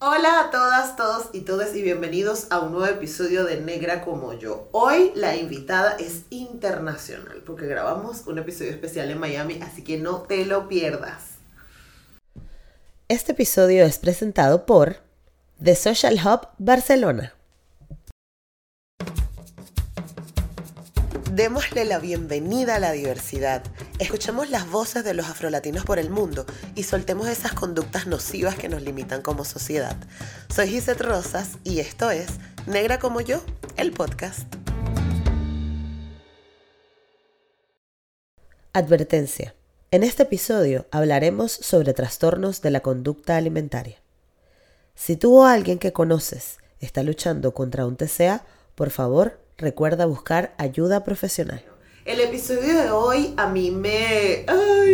Hola a todas, todos y todas y bienvenidos a un nuevo episodio de Negra como yo. Hoy la invitada es internacional porque grabamos un episodio especial en Miami, así que no te lo pierdas. Este episodio es presentado por The Social Hub Barcelona. Démosle la bienvenida a la diversidad. Escuchemos las voces de los afrolatinos por el mundo y soltemos esas conductas nocivas que nos limitan como sociedad. Soy Gisette Rosas y esto es Negra como yo, el podcast. Advertencia. En este episodio hablaremos sobre trastornos de la conducta alimentaria. Si tú o alguien que conoces está luchando contra un TCA, por favor recuerda buscar ayuda profesional. El episodio de hoy a mí me,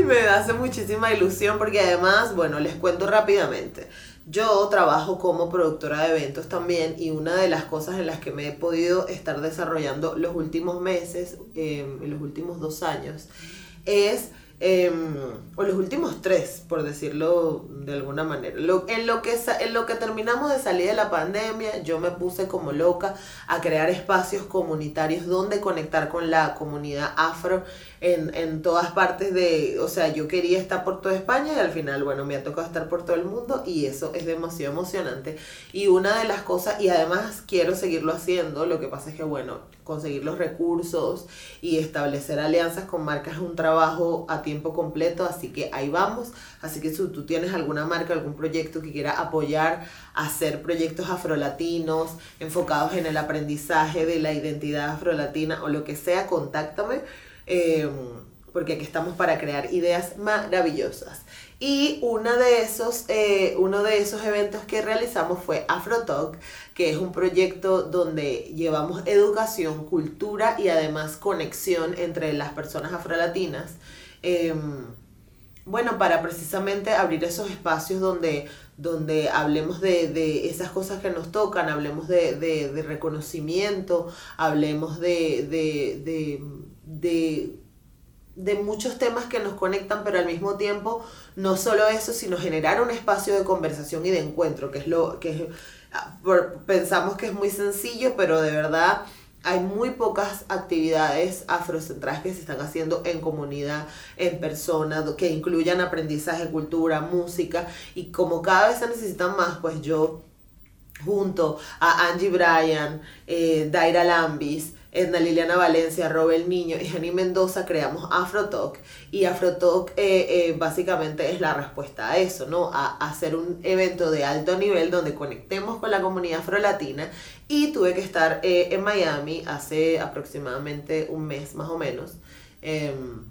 me hace muchísima ilusión porque además, bueno, les cuento rápidamente. Yo trabajo como productora de eventos también y una de las cosas en las que me he podido estar desarrollando los últimos meses, eh, en los últimos dos años, es Em, o los últimos tres, por decirlo de alguna manera. en, lo que, en lo que terminamos de salir de la pandemia, yo me puse como loca a crear espacios comunitarios donde conectar con la comunidad afro en, en todas partes de, o sea, yo quería estar por toda España y al final, bueno, me ha tocado estar por todo el mundo y eso es demasiado emocionante. Y una de las cosas, y además quiero seguirlo haciendo, lo que pasa es que, bueno, conseguir los recursos y establecer alianzas con marcas es un trabajo a tiempo completo, así que ahí vamos. Así que si tú tienes alguna marca, algún proyecto que quiera apoyar, hacer proyectos afrolatinos enfocados en el aprendizaje de la identidad afrolatina o lo que sea, contáctame. Em, porque aquí estamos para crear ideas maravillosas. Y una de esos, eh, uno de esos eventos que realizamos fue AfroTalk, que es un proyecto donde llevamos educación, cultura y además conexión entre las personas afrolatinas. Em, bueno, para precisamente abrir esos espacios donde, donde hablemos de, esas cosas que nos tocan, hablemos de, reconocimiento, hablemos de, de de muchos temas que nos conectan, pero al mismo tiempo no solo eso, sino generar un espacio de conversación y de encuentro, que es lo que ah, pensamos que es muy sencillo, pero de verdad hay muy pocas actividades afrocentradas que se están haciendo en comunidad, en persona, que incluyan aprendizaje, cultura, música, y como cada vez se necesitan más, pues yo junto a Angie Bryan, eh, Daira Lambis, Edna Liliana Valencia, Robel Niño y Jenny Mendoza creamos AfroTalk y AfroTalk eh, eh, básicamente es la respuesta a eso, ¿no? A, hacer un evento de alto nivel donde conectemos con la comunidad afrolatina y tuve que estar eh, en Miami hace aproximadamente un mes más o menos. Em,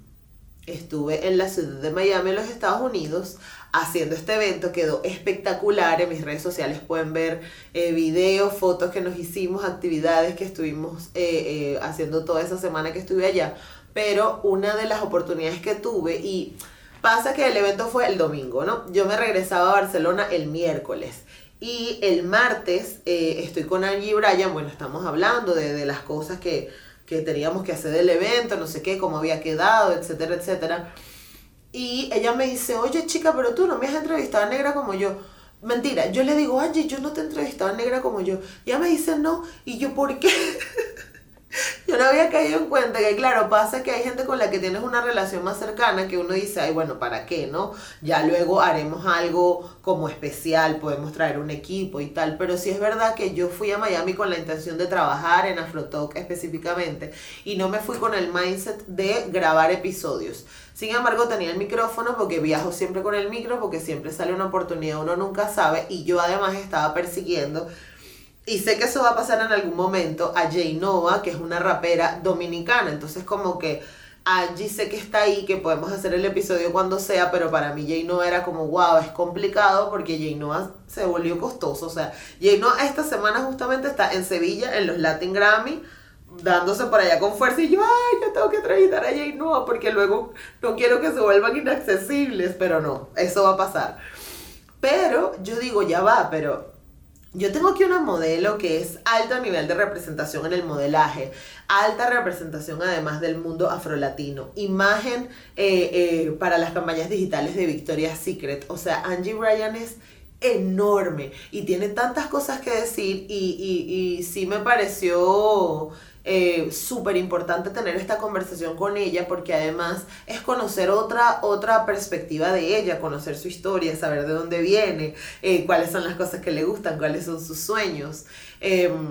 estuve en la ciudad de Miami, en los Estados Unidos, haciendo este evento. Quedó espectacular. En mis redes sociales pueden ver eh, videos, fotos que nos hicimos, actividades que estuvimos eh, eh, haciendo toda esa semana que estuve allá. Pero una de las oportunidades que tuve y pasa que el evento fue el domingo, ¿no? Yo me regresaba a Barcelona el miércoles. Y el martes estoy con Angie Bryan, bueno, estamos hablando de, de las cosas que, que teníamos que hacer del evento, no sé qué, cómo había quedado, etcétera, etcétera. Y ella me dice, oye chica, pero tú no me has entrevistado a negra como yo. Mentira, yo le digo, Angie, yo no te he entrevistado a negra como yo. Y ella me dice, no. Y yo, ¿por qué? yo no había caído en cuenta que, claro, pasa que hay gente con la que tienes una relación más cercana que uno dice, ay, bueno, ¿para qué, no? Ya luego haremos algo como especial, podemos traer un equipo y tal. Pero sí es verdad que yo fui a Miami con la intención de trabajar en Afrotalk específicamente y no me fui con el mindset de grabar episodios. Sin embargo, tenía el micrófono porque viajo siempre con el micro, porque siempre sale una oportunidad, uno nunca sabe. Y yo además estaba persiguiendo, y sé que eso va a pasar en algún momento, a Jay Nova, que es una rapera dominicana. Entonces, como que Angie sé que está ahí, que podemos hacer el episodio cuando sea, pero para mí Jay Noah era como, wow, es complicado porque Jay Noah se volvió costoso. O sea, Jay Noah esta semana justamente está en Sevilla, en los Latin Grammy, dándose por allá con fuerza y yo, ay, yo tengo que entrevistar a Jay Noah porque luego no quiero que se vuelvan inaccesibles, pero no, eso va a pasar. Pero yo digo, ya va, pero yo tengo aquí una modelo que es alto nivel de representación en el modelaje, alta representación además del mundo afrolatino, imagen eh, eh, para las campañas digitales de Victoria's Secret. O sea, Angie Bryan es enorme y tiene tantas cosas que decir y, y, y sí me pareció eh, súper importante tener esta conversación con ella porque además es conocer otra, otra perspectiva de ella, conocer su historia, saber de dónde viene, eh, cuáles son las cosas que le gustan, cuáles son sus sueños. Em,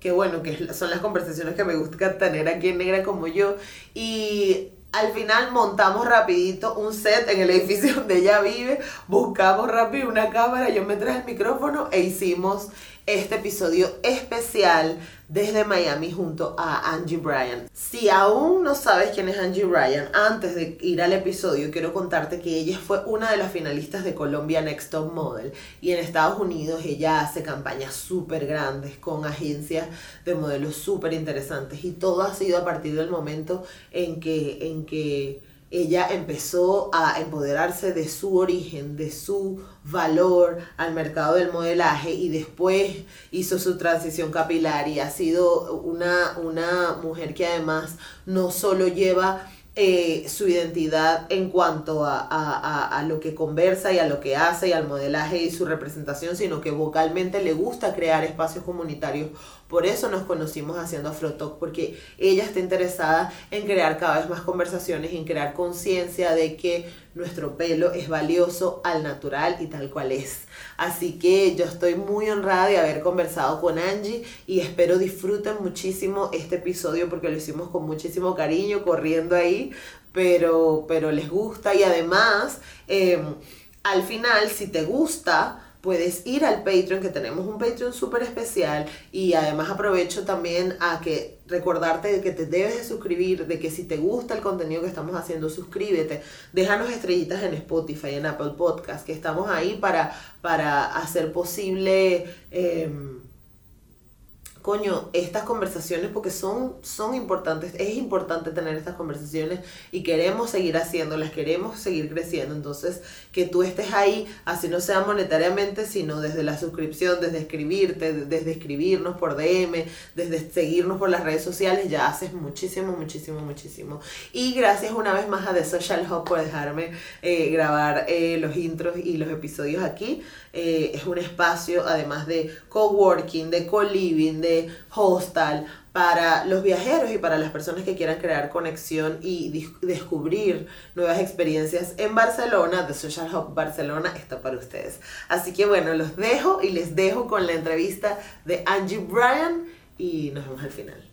que bueno, que son las conversaciones que me gusta tener aquí en Negra como yo. Y al final montamos rapidito un set en el edificio donde ella vive, buscamos rápido una cámara, yo me traje el micrófono e hicimos este episodio especial desde Miami junto a Angie Bryan. Si aún no sabes quién es Angie Bryan, antes de ir al episodio quiero contarte que ella fue una de las finalistas de Colombia Next Top Model y en Estados Unidos ella hace campañas súper grandes con agencias de modelos súper interesantes y todo ha sido a partir del momento en que, en que ella empezó a empoderarse de su origen, de su valor al mercado del modelaje y después hizo su transición capilar y ha sido una, una mujer que además no solo lleva eh, su identidad en cuanto a, a, lo que conversa y a lo que hace y al modelaje y su representación, sino que vocalmente le gusta crear espacios comunitarios. Por eso nos conocimos haciendo Afrotalk, porque ella está interesada en crear cada vez más conversaciones, en crear conciencia de que nuestro pelo es valioso al natural y tal cual es. Así que yo estoy muy honrada de haber conversado con Angie y espero disfruten muchísimo este episodio porque lo hicimos con muchísimo cariño, corriendo ahí, pero, pero les gusta y además em, al final si te gusta puedes ir al Patreon, que tenemos un Patreon súper especial y además aprovecho también a que recordarte de que te debes de suscribir, de que si te gusta el contenido que estamos haciendo, suscríbete, déjanos estrellitas en Spotify, en Apple Podcast, que estamos ahí para, para hacer posible... Em, coño, estas conversaciones, porque son, son importantes, es importante tener estas conversaciones y queremos seguir haciéndolas, queremos seguir creciendo. Entonces, que tú estés ahí, así no sea monetariamente, sino desde la suscripción, desde escribirte, desde escribirnos por DM, desde seguirnos por las redes sociales, ya haces muchísimo, muchísimo, muchísimo. Y gracias una vez más a The Social Hub por dejarme eh, grabar eh, los intros y los episodios aquí. Eh, es un espacio, además de coworking, de co-living, de hostal, para los viajeros y para las personas que quieran crear conexión y descubrir nuevas experiencias en Barcelona. The Social Hub Barcelona está para ustedes. Así que bueno, los dejo y les dejo con la entrevista de Angie Bryan y nos vemos al final.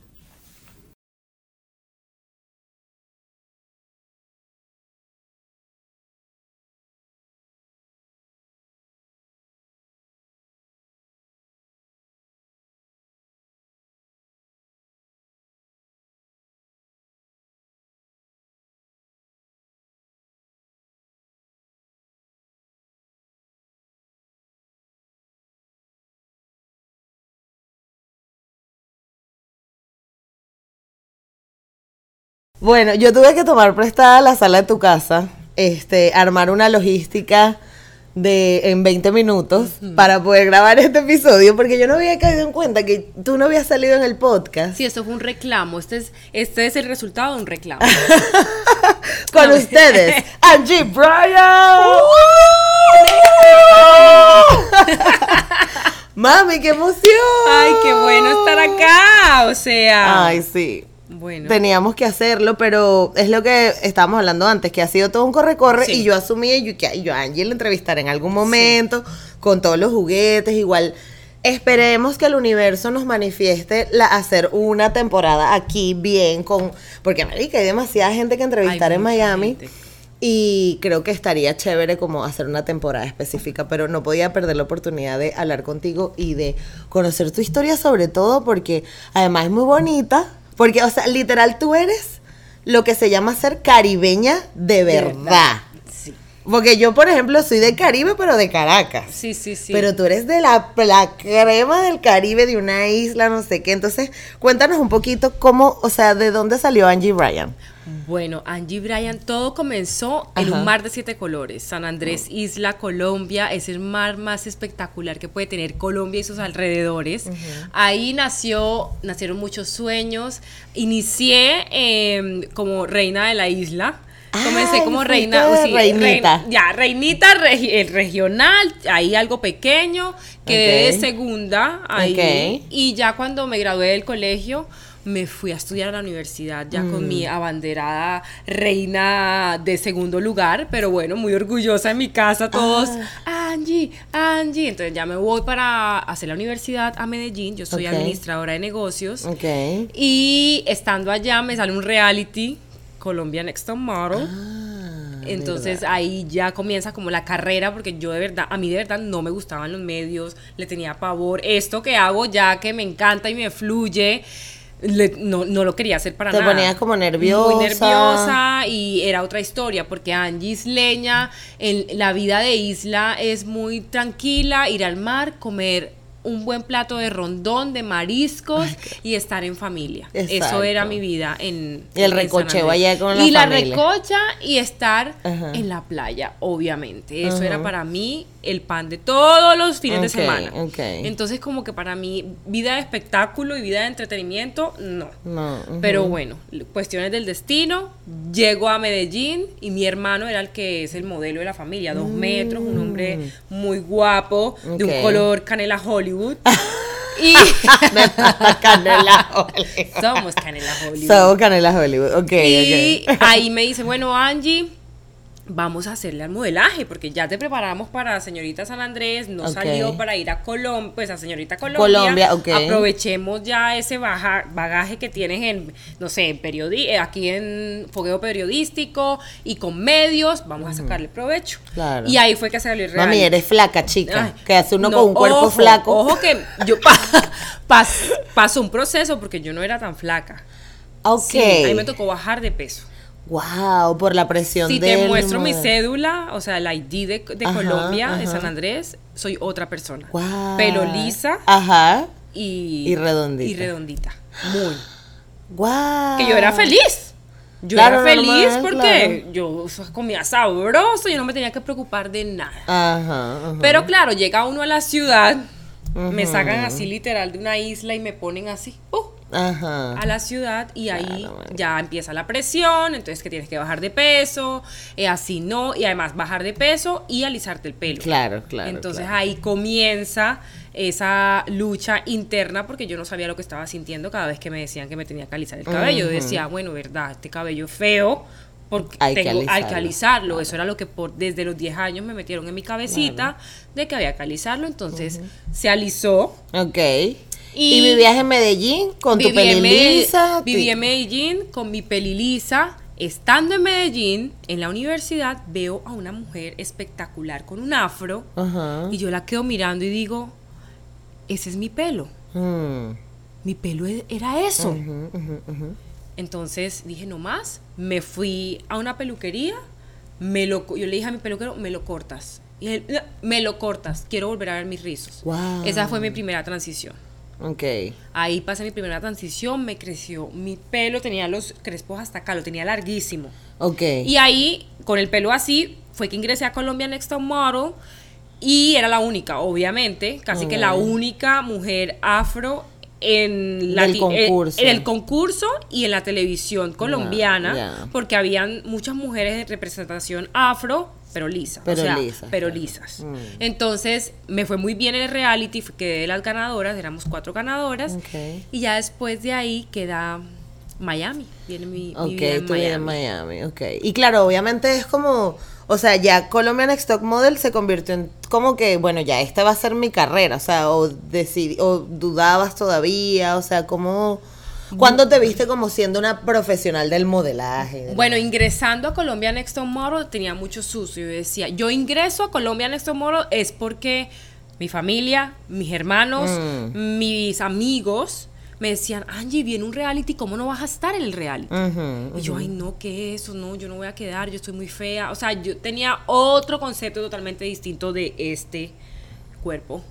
Bueno, yo tuve que tomar prestada la sala de tu casa, este, armar una logística de en 20 minutos para poder grabar este episodio porque yo no había caído en cuenta que tú no habías salido en el podcast. Sí, esto fue un reclamo. Este es, este es el resultado de un reclamo. Con ustedes, Angie Bryan. Mami, qué emoción. Ay, qué bueno estar acá. O sea. Ay, sí. Teníamos que hacerlo, pero es lo que estábamos hablando antes, que ha sido todo un corre-corre y yo asumí que yo a Angie la entrevistaré en algún momento con todos los juguetes, igual. Esperemos que el universo nos manifieste la, hacer una temporada aquí bien con... Porque, marica, hay demasiada gente que entrevistar en Miami. Y creo que estaría chévere como hacer una temporada específica, pero no podía perder la oportunidad de hablar contigo y de conocer tu historia sobre todo porque además es muy bonita porque, o sea, literal, tú eres lo que se llama ser caribeña de verdad. verdad. Sí. Porque yo, por ejemplo, soy de Caribe, pero de Caracas. Sí, sí, sí. Pero tú eres de la, la crema del Caribe, de una isla, no sé qué. Entonces, cuéntanos un poquito cómo, o sea, de dónde salió Angie Bryan. Bueno, Angie Bryan, todo comenzó en Ajá. un mar de siete colores. San Andrés, Isla, Colombia, es el mar más espectacular que puede tener Colombia y sus alrededores. Ahí nació, nacieron muchos sueños. Inicié eh, como reina de la isla. Comencé Ay, como reina, sí, reinita. rein- ya, reinita regi- el regional, ahí algo pequeño, quedé Ok. de segunda ahí. Y ya cuando me gradué del colegio, me fui a estudiar a la universidad ya con Mm. mi abanderada reina de segundo lugar, pero bueno, muy orgullosa en mi casa todos. Ah. Angie, Angie. Entonces ya me voy para hacer la universidad a Medellín. Yo soy administradora de negocios. Ok. Y estando allá me sale un reality, Colombia Next Top Model. Ah, Entonces ahí ya comienza como la carrera, porque yo de verdad, a mí de verdad no me gustaban los medios, le tenía pavor. Esto que hago ya que me encanta y me fluye, le- no, no lo quería hacer para Te nada. ponías como nerviosa. Muy nerviosa y era otra historia, porque Angie Isleña, en la vida de isla es muy tranquila, ir al mar, comer un buen plato de rondón, de mariscos y estar en familia. Eso era mi vida en Y el en recocheo allá con la Y la recocha y estar Ajá. en la playa, obviamente. Eso Ajá. era para mí el pan de todos los fines de semana. Entonces, como que para mí, vida de espectáculo y vida de entretenimiento, no. No. Pero bueno, cuestiones del destino. Llego a Medellín y mi hermano era el que es el modelo de la familia. Dos metros, un hombre muy guapo, de Mm. Un color canela Hollywood. y Canela Hollywood. somos canela Hollywood. So, Canela Hollywood. Ok, Y ok. ahí me dice, bueno, Angie, vamos a hacerle al modelaje, porque ya te preparamos para señorita San Andrés, no salió para ir a Colombia, pues a señorita Colombia. Colombia, ok. Aprovechemos ya ese baja- bagaje que tienes en, no sé, en periodi eh, aquí en fogueo periodístico y con medios, vamos a sacarle provecho. Claro. Y ahí fue que salió el Mami, reality. eres flaca, chica. Ay, que hace uno no, con un cuerpo ojo, flaco. Ojo que yo pa- pas- pasó un proceso porque yo no era tan flaca. Ok. Sí, a mí me tocó bajar de peso. Wow, por la presión Si de. te muestro mi cédula, o sea, la ID de, de Ajá, Colombia, de. San Andrés, soy otra persona. Wow. Pelo lisa Ajá. y, Y redondita. Y redondita. Muy. Wow. Que yo era feliz. Yo Claro, era feliz normal, porque claro. yo comía sabroso, yo no me tenía que preocupar de nada. Ajá. ajá. Pero claro, llega uno a la ciudad, me sacan así literal de una isla y me ponen así. ¡uh! Ajá. a la ciudad y ahí Claro, ya empieza la presión, entonces que tienes que bajar de peso, eh, así no, y además bajar de peso y alisarte el pelo. Claro, claro. entonces claro. ahí comienza esa lucha interna porque yo no sabía lo que estaba sintiendo cada vez que me decían que me tenía que alisar el cabello. Yo decía, bueno, verdad, este cabello feo. Porque Hay que tengo, hay que alisarlo. alisarlo. Eso era lo que por, desde los 10 años me metieron en mi cabecita de que había que alisarlo. Entonces se alisó. Ok. Y- Y, vivías en Medellín con tu Viví en peli Medellín- lisa. Viví en Medellín con mi peli lisa. Estando en Medellín, en la universidad, veo a una mujer espectacular con un afro. Y yo la quedo mirando y digo, ese es mi pelo. Mm. Mi pelo e- era eso. Entonces dije, no más. Me fui a una peluquería. Me lo, yo le dije a mi peluquero, me lo cortas. Y él, "No, me lo cortas. Quiero volver a ver mis rizos. Esa fue mi primera transición. Ok. Ahí pasé mi primera transición, me creció mi pelo, tenía los crespos hasta acá, lo tenía larguísimo. Ok. Y ahí, con el pelo así, fue que ingresé a Colombia Next Top Model y era la única, obviamente, casi que la única mujer afro en, lati- eh, concurso. en el concurso y en la televisión colombiana, porque habían muchas mujeres de representación afro, pero lisas. Pero o sea, lisas, Pero claro. lisas. Mm. Entonces, me fue muy bien en el reality, quedé de las ganadoras, éramos cuatro ganadoras. Y ya después de ahí queda Miami. Viene mi, mi Ok, vida en tú vives en Miami. Miami, ok. Y claro, obviamente es como, o sea, ya Colombian Stock Model se convirtió en como que, bueno, ya esta va a ser mi carrera, o sea, o, o dudabas todavía, o sea, como, ¿cuándo te viste como siendo una profesional del modelaje? de la- Bueno, ingresando a Colombia Next Top Model tenía mucho sucio. Yo decía, yo ingreso a Colombia Next Top Model es porque mi familia, mis hermanos, Mm. mis amigos me decían, Angie, viene un reality, ¿cómo no vas a estar en el reality? Y yo, ay, no, ¿qué es eso? No, yo no voy a quedar, yo estoy muy fea. O sea, yo tenía otro concepto totalmente distinto de este cuerpo.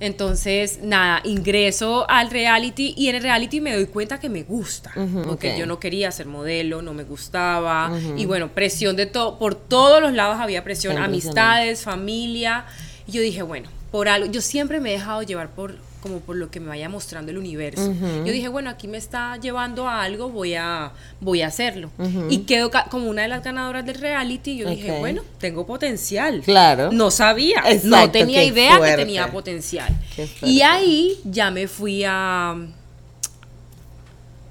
Entonces, nada, ingreso al reality y en el reality me doy cuenta que me gusta. Porque yo no quería ser modelo, no me gustaba. Y bueno, presión de todo, por todos los lados había presión, amistades, familia. Y yo dije, bueno, por algo, yo siempre me he dejado llevar por como por lo que me vaya mostrando el universo. Yo dije, bueno, aquí me está llevando a algo, voy a voy a hacerlo. Y quedo como una de las ganadoras del reality, yo dije, bueno, tengo potencial. Claro. No sabía, no tenía idea fuerte. que tenía potencial. Y ahí ya me fui a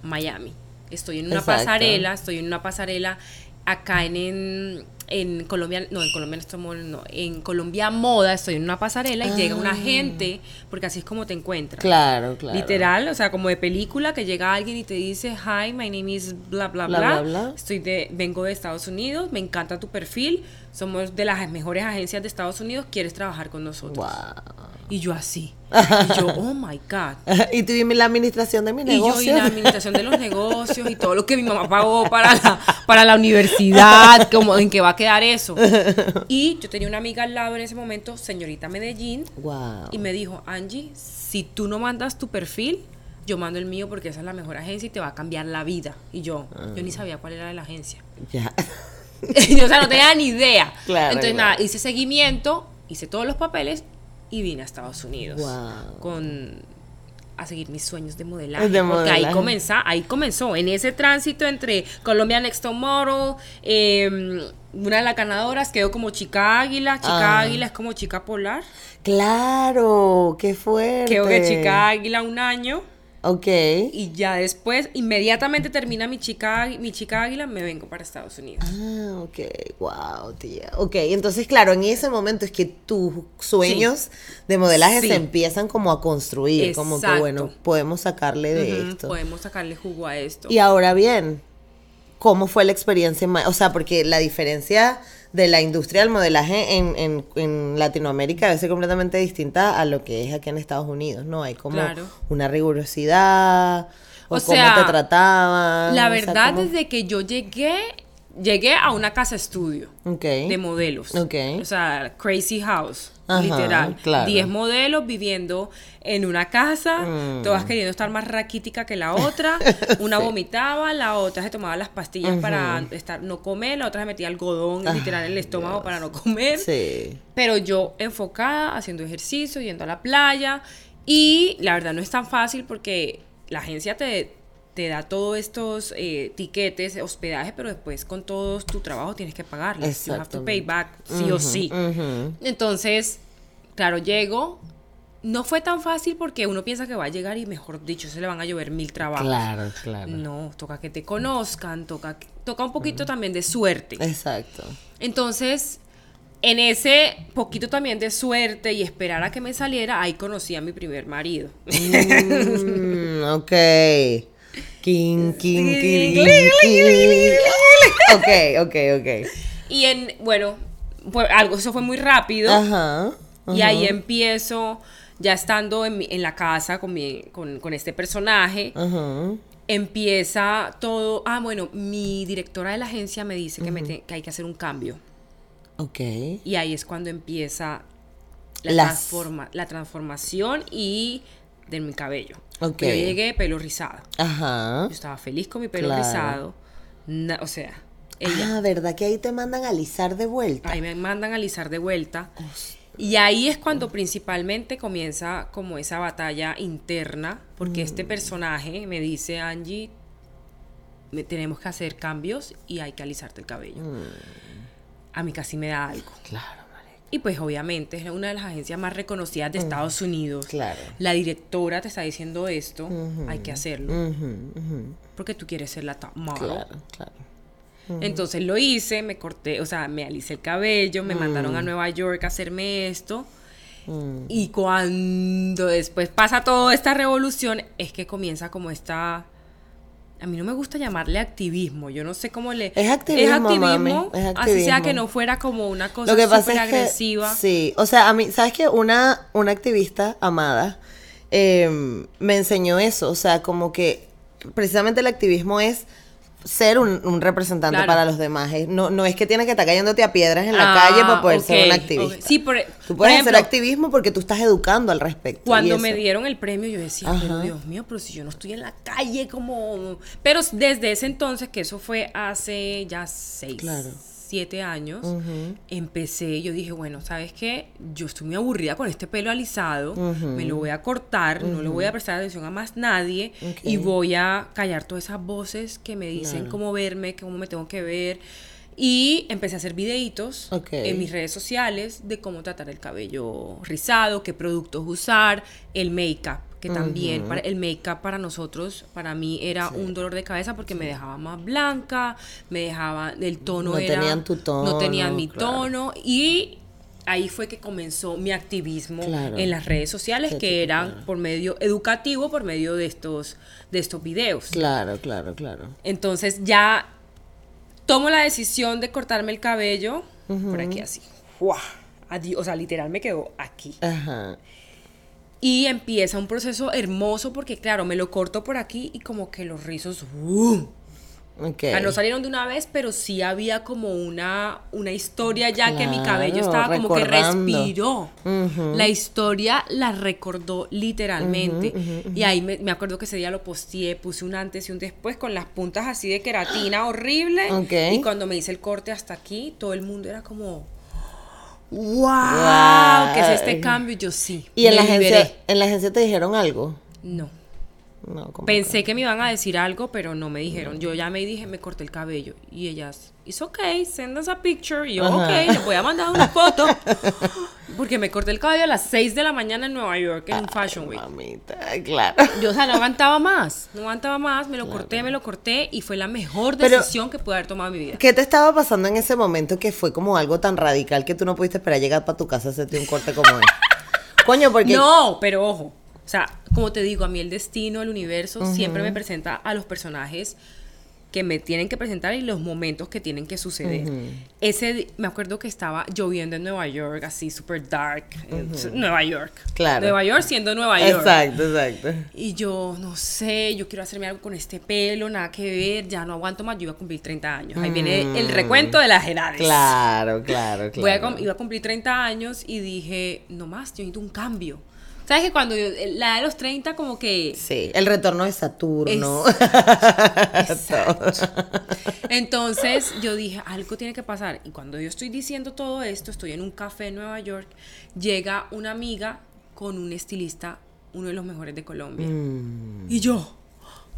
Miami. Estoy en una Exacto. pasarela, estoy en una pasarela acá en, en, en Colombia, no, en Colombia no no, en Colombia Moda, estoy en una pasarela y llega una gente, porque así es como te encuentras. Ah. Claro, claro. Literal, o sea, como de película que llega alguien y te dice, "Hi, my name is bla bla Bla, bla, bla, bla. Estoy de vengo de Estados Unidos, me encanta tu perfil, somos de las mejores agencias de Estados Unidos, ¿quieres trabajar con nosotros?" Wow. Y yo así. Y yo, "Oh my god." y tú y la administración de mi Y negocio. yo y la administración de los negocios y todo lo que mi mamá pagó para la, para la universidad, como en que va a quedar eso. Y yo tenía una amiga al lado en ese momento, señorita Medellín, Wow. y me dijo, Angie, si tú no mandas tu perfil, yo mando el mío porque esa es la mejor agencia y te va a cambiar la vida. Y yo, yo ni sabía cuál era la agencia. Ya. O sea, no tenía ni idea. Claro, Entonces, claro. nada, hice seguimiento, hice todos los papeles y vine a Estados Unidos. Wow. Con a seguir mis sueños de modelaje. De porque ahí comenzó, ahí comenzó, en ese tránsito entre Colombia Next Top Model, eh, una de las ganadoras quedó como chica águila, chica Ah. águila es como chica polar. Claro, qué fuerte. Quedó que chica águila un año. Ok. Y ya después, inmediatamente termina mi chica, mi chica águila, me vengo para Estados Unidos. Ah, ok, wow, tía. Ok, entonces, claro, en ese momento es que tus sueños de modelaje Sí. se empiezan como a construir, como que, bueno, podemos sacarle de esto. Podemos sacarle jugo a esto. Y ahora bien, ¿cómo fue la experiencia? O sea, porque la diferencia de la industria del modelaje en, en, en Latinoamérica debe ser completamente distinta a lo que es aquí en Estados Unidos, ¿no? Hay como Claro. una rigurosidad, o, O cómo sea, te trataban. La o sea, verdad, desde que yo llegué, llegué a una casa estudio de modelos. O sea, Crazy House, Ajá, literal. claro. 10 modelos viviendo en una casa, Mm. todas queriendo estar más raquítica que la otra. Una vomitaba, la otra se tomaba las pastillas para estar, no comer, la otra se metía algodón literal en el estómago para no comer. Sí. Pero yo enfocada, haciendo ejercicio, yendo a la playa. Y la verdad no es tan fácil porque la agencia te, te da todos estos eh, tiquetes, hospedaje, pero después con todo tu trabajo tienes que pagarles. You have to pay back, sí o sí. Entonces, claro, llego. No fue tan fácil porque uno piensa que va a llegar y, mejor dicho, se le van a llover mil trabajos. Claro, claro. No, toca que te conozcan, toca, toca un poquito también de suerte. Exacto. Entonces, en ese poquito también de suerte y esperar a que me saliera, ahí conocí a mi primer marido. Mm, ok. King, king, king, king. Ok, ok, ok. y en, bueno, pues algo, eso fue muy rápido. Ajá. Y ahí empiezo, ya estando en, mi- en la casa con, mi, con, con este personaje, Ajá. empieza todo. Ah, bueno, mi directora de la agencia me dice que, me te- que hay que hacer un cambio. Ok. Y ahí es cuando empieza la, Las- transforma, la transformación y de mi cabello. Ok. Yo llegué pelo rizado. Ajá. Yo estaba feliz con mi pelo Claro. rizado. Na- o sea, ella. Ah, ¿verdad que ahí te mandan a alisar de vuelta? Ahí me mandan a alisar de vuelta. Y ahí es cuando principalmente comienza como esa batalla interna, porque este Mm. personaje me dice, Angie, me- tenemos que hacer cambios y hay que alisarte el cabello. Mm. A mí casi me da algo. Claro. Y pues obviamente es una de las agencias más reconocidas de Estados Unidos. Mm. Claro. La directora te está diciendo esto, hay que hacerlo, porque tú quieres ser la top model. Claro, claro. Entonces lo hice, me corté, o sea, me alicé el cabello, me mandaron a Nueva York a hacerme esto. Mm. Y cuando después pasa toda esta revolución, es que comienza como esta... A mí no me gusta llamarle activismo, yo no sé cómo le... Es activismo, mami, es así sea activismo. que no fuera como una cosa Lo que pasa súper es que, agresiva. sí, o sea, a mí, ¿sabes qué? Una, una activista amada eh, me enseñó eso. O sea, como que precisamente el activismo es ser un, un representante Claro. para los demás. No, no es que tienes que estar cayéndote a piedras en la Ah, calle para poder ser ok, un activista. Sí, por- Tú por puedes ejemplo, hacer activismo porque tú estás educando al respecto. Cuando me dieron el premio, yo decía, pero. Dios mío, pero si yo no estoy en la calle, como. Pero desde ese entonces, que eso fue hace ya seis, Claro. Siete años, empecé. Yo dije, bueno, ¿sabes qué? Yo estoy muy aburrida con este pelo alisado, me lo voy a cortar, no le voy a prestar atención a más nadie y voy a callar todas esas voces que me dicen Claro. cómo verme, cómo me tengo que ver. Y empecé a hacer videitos en mis redes sociales de cómo tratar el cabello rizado, qué productos usar, el make-up, que también para, el make-up para nosotros, para mí era un dolor de cabeza porque me dejaba más blanca, me dejaba, el tono No era... tenían tu tono, No tenían mi claro. tono y... Ahí fue que comenzó mi activismo Claro. en las redes sociales, que eran claro. por medio educativo, por medio de estos, de estos videos. Claro, claro, claro. Entonces ya tomo la decisión de cortarme el cabello por aquí así. Adiós, o sea, literal me quedó aquí. Ajá. Y empieza un proceso hermoso porque, claro, me lo corto por aquí y como que los rizos... ¡uh! Ok. O sea, no salieron de una vez, pero sí había como una, una historia ya que mi cabello estaba como que respiró. La historia la recordó literalmente. Y ahí me, me acuerdo que ese día lo posteé, puse un antes y un después con las puntas así de queratina horrible. Ok. Y cuando me hice el corte hasta aquí, todo el mundo era como... ¡Wow! Guau. ¿Qué es este cambio? Y yo sí. ¿Y en me la, agencia, en la agencia te dijeron algo? No. No, Pensé que me iban a decir algo, pero no me dijeron. Yo llamé y dije, me corté el cabello. Y ellas, it's okay, send us a picture. Y yo, Ajá. ok, les voy a mandar una foto. Porque me corté el cabello a las 6 de la mañana en Nueva York, en un Fashion Week. Mamita, claro. Yo, o sea, no aguantaba más. No aguantaba más, me lo corté, me lo corté. Y fue la mejor Pero- decisión que pude haber tomado en mi vida. ¿Qué te estaba pasando en ese momento que fue como algo tan radical que tú no pudiste esperar llegar para tu casa a hacerte un corte como ese? Coño, porque... No, pero ojo. O sea, como te digo, a mí el destino, el universo, siempre me presenta a los personajes que me tienen que presentar y los momentos que tienen que suceder. Ese, me acuerdo que estaba lloviendo en Nueva York, así super dark. en Nueva York. Claro. Nueva York siendo Nueva York. Exacto, exacto. Y yo, no sé, yo quiero hacerme algo con este pelo, nada que ver, ya no aguanto más, yo iba a cumplir 30 años. Ahí viene el recuento de las edades. Claro, claro, claro. Voy a iba a cumplir 30 años y dije, no más, yo necesito un cambio. ¿Sabes que cuando yo- la de los 30 como que... Sí, el retorno de Saturno. Entonces yo dije, algo tiene que pasar. Y cuando yo estoy diciendo todo esto, estoy en un café en Nueva York, llega una amiga con un estilista, uno de los mejores de Colombia. Y yo,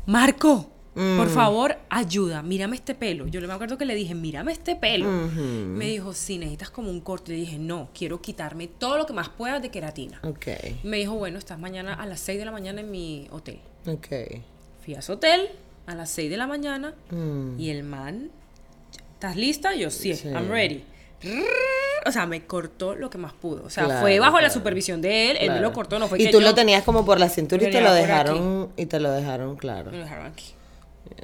Marco, por favor, ayuda, mírame este pelo. Yo me acuerdo que le dije, mírame este pelo. Me dijo, sí, necesitas como un corte. Le dije, no, quiero quitarme todo lo que más pueda de queratina. ok, Me dijo, bueno, estás mañana a las 6 de la mañana en mi hotel. ok. Fui a su hotel a las 6 de la mañana Mm. y el man, ¿estás lista? Yo sí, Sí. I'm ready. O sea, me cortó lo que más pudo. O sea, Claro, fue bajo la supervisión de él, él me claro. lo cortó, no fue y que tú yo lo tenías como por la cintura y te lo dejaron, y te lo dejaron, claro, me lo dejaron aquí.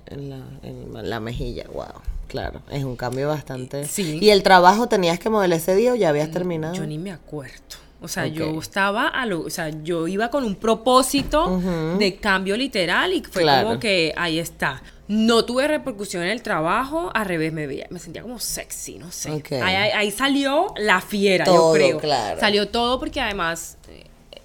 En la, en la mejilla, wow. Claro, es un cambio bastante. Sí. ¿Y el trabajo tenías que modelar ese día o ya habías terminado? Yo ni me acuerdo. O sea, yo estaba a lo, o sea, yo iba con un propósito de cambio literal y fue Claro. como que ahí está. No tuve repercusión en el trabajo, al revés me veía, me sentía como sexy, no sé. Ahí, ahí- ahí salió la fiera, Todo, yo creo. claro. Salió todo porque además, eh,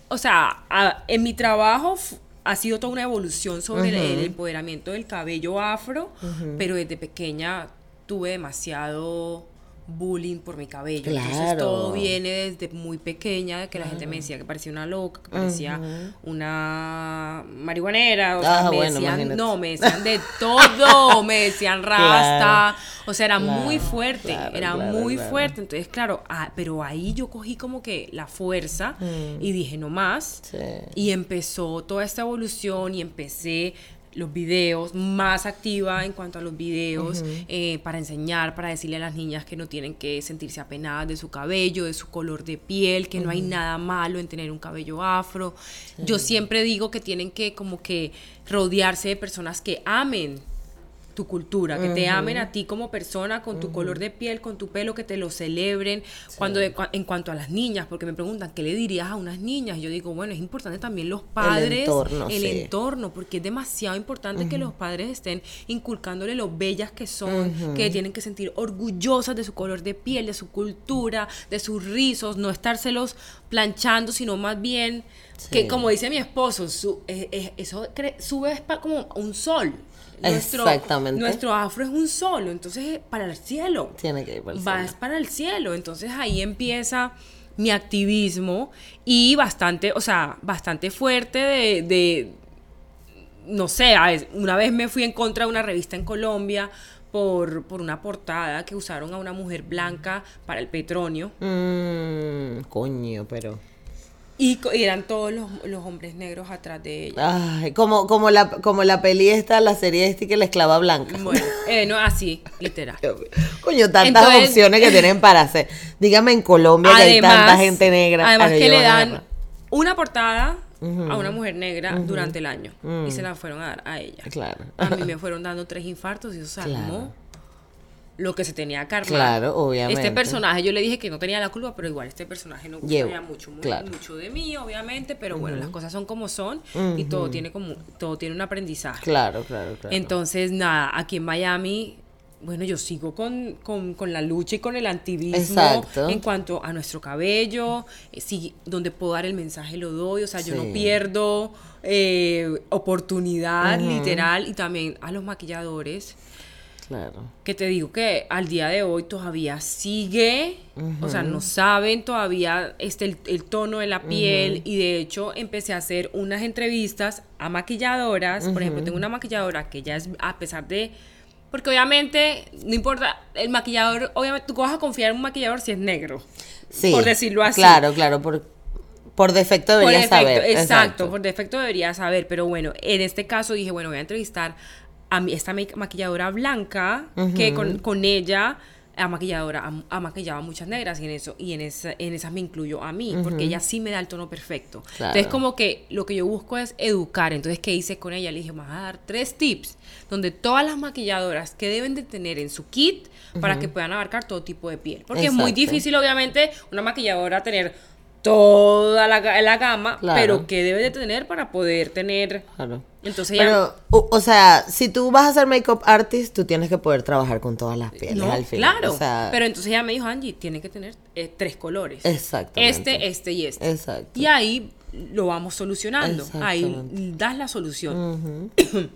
o sea, a- en mi trabajo ha sido toda una evolución sobre el, el empoderamiento del cabello afro, pero desde pequeña tuve demasiado bullying por mi cabello. Entonces Claro. todo viene desde muy pequeña, de que la gente me decía que parecía una loca, que parecía una marihuanera, o sea, Ah, me bueno, decían, imagínate. no, me decían de todo, me decían rasta, o sea, era Claro, muy fuerte, era muy fuerte, entonces claro, ah, pero ahí yo cogí como que la fuerza y dije no más, Sí. y empezó toda esta evolución y empecé los videos, más activa en cuanto a los videos, eh, para enseñar, para decirle a las niñas que no tienen que sentirse apenadas de su cabello, de su color de piel, que no hay nada malo en tener un cabello afro. Yo siempre digo que tienen que como que rodearse de personas que amen tu cultura, que te amen a ti como persona, con tu color de piel, con tu pelo, que te lo celebren. Cuando de- en cuanto a las niñas, porque me preguntan, ¿qué le dirías a unas niñas? Yo digo, bueno, es importante también los padres, entorno, el sí. entorno, porque es demasiado importante que los padres estén inculcándole lo bellas que son, que tienen que sentir orgullosas de su color de piel, de su cultura, de sus rizos, no estárselos planchando, sino más bien que, como dice mi esposo, su- eh, eh, eso sube es pa- como un sol. Nuestro, Exactamente. Nuestro afro es un solo, entonces para el cielo. Tiene que ir para el Vas cielo. para el cielo. Entonces ahí empieza mi activismo y bastante, o sea, bastante fuerte de, de- no sé, una vez me fui en contra de una revista en Colombia por, por una portada que usaron a una mujer blanca para el petróleo Mm, coño, pero. Y, eran todos los, los hombres negros atrás de ella. Ay, como, como, la, como la peli esta, la serie esta que la esclava blanca. Bueno, eh, no, así, literal. Coño, tantas Entonces- opciones que tienen para hacer. Dígame en Colombia que hay tanta gente negra. Además que le dan una portada a una mujer negra durante el año y se la fueron a dar a ella. Claro. A mí me fueron dando tres infartos y eso se armó Claro. Lo que se tenía que armar. Claro, obviamente. Este personaje, yo le dije que no tenía la culpa, pero igual este personaje no sabía mucho, mu- claro. mucho de mí, obviamente, pero bueno, las cosas son como son y todo tiene como todo tiene un aprendizaje. Claro, claro, claro. Entonces, nada, aquí en Miami, bueno, yo sigo con, con- con la lucha y con el activismo Exacto. en cuanto a nuestro cabello, eh, sí, donde puedo dar el mensaje lo doy, o sea, yo no pierdo eh, oportunidad literal y también a los maquilladores Claro. que te digo que al día de hoy todavía sigue, o sea, no saben todavía este, el, el tono de la piel y de hecho empecé a hacer unas entrevistas a maquilladoras, por ejemplo, tengo una maquilladora que ya es, a pesar de, porque obviamente, no importa, el maquillador, obviamente tú vas a confiar en un maquillador si es negro, Sí. por decirlo así. Claro, claro. Por, por defecto Por defecto, saber. exacto, por defecto debería saber, pero bueno, en este caso dije, bueno, voy a entrevistar a mi, esta ma- maquilladora blanca, que con, con ella a maquilladora ha, ha maquillado a muchas negras y en eso y en esa, en esas me incluyo a mí porque ella sí me da el tono perfecto. Claro. entonces como que lo que yo busco es educar. Entonces qué hice con ella le dije vamos a dar tres tips donde todas las maquilladoras que deben de tener en su kit para que puedan abarcar todo tipo de piel porque es muy difícil obviamente una maquilladora tener toda la, la gama Claro. pero que debe de tener para poder tener Claro. Entonces ya Pero, o, o sea, si tú vas a ser makeup artist, tú tienes que poder trabajar con todas las pieles no, al final. claro. O sea, pero entonces ella me dijo Angie tiene que tener eh, tres colores. Exactamente. este este y este Exacto. y ahí lo vamos solucionando. Ahí das la solución.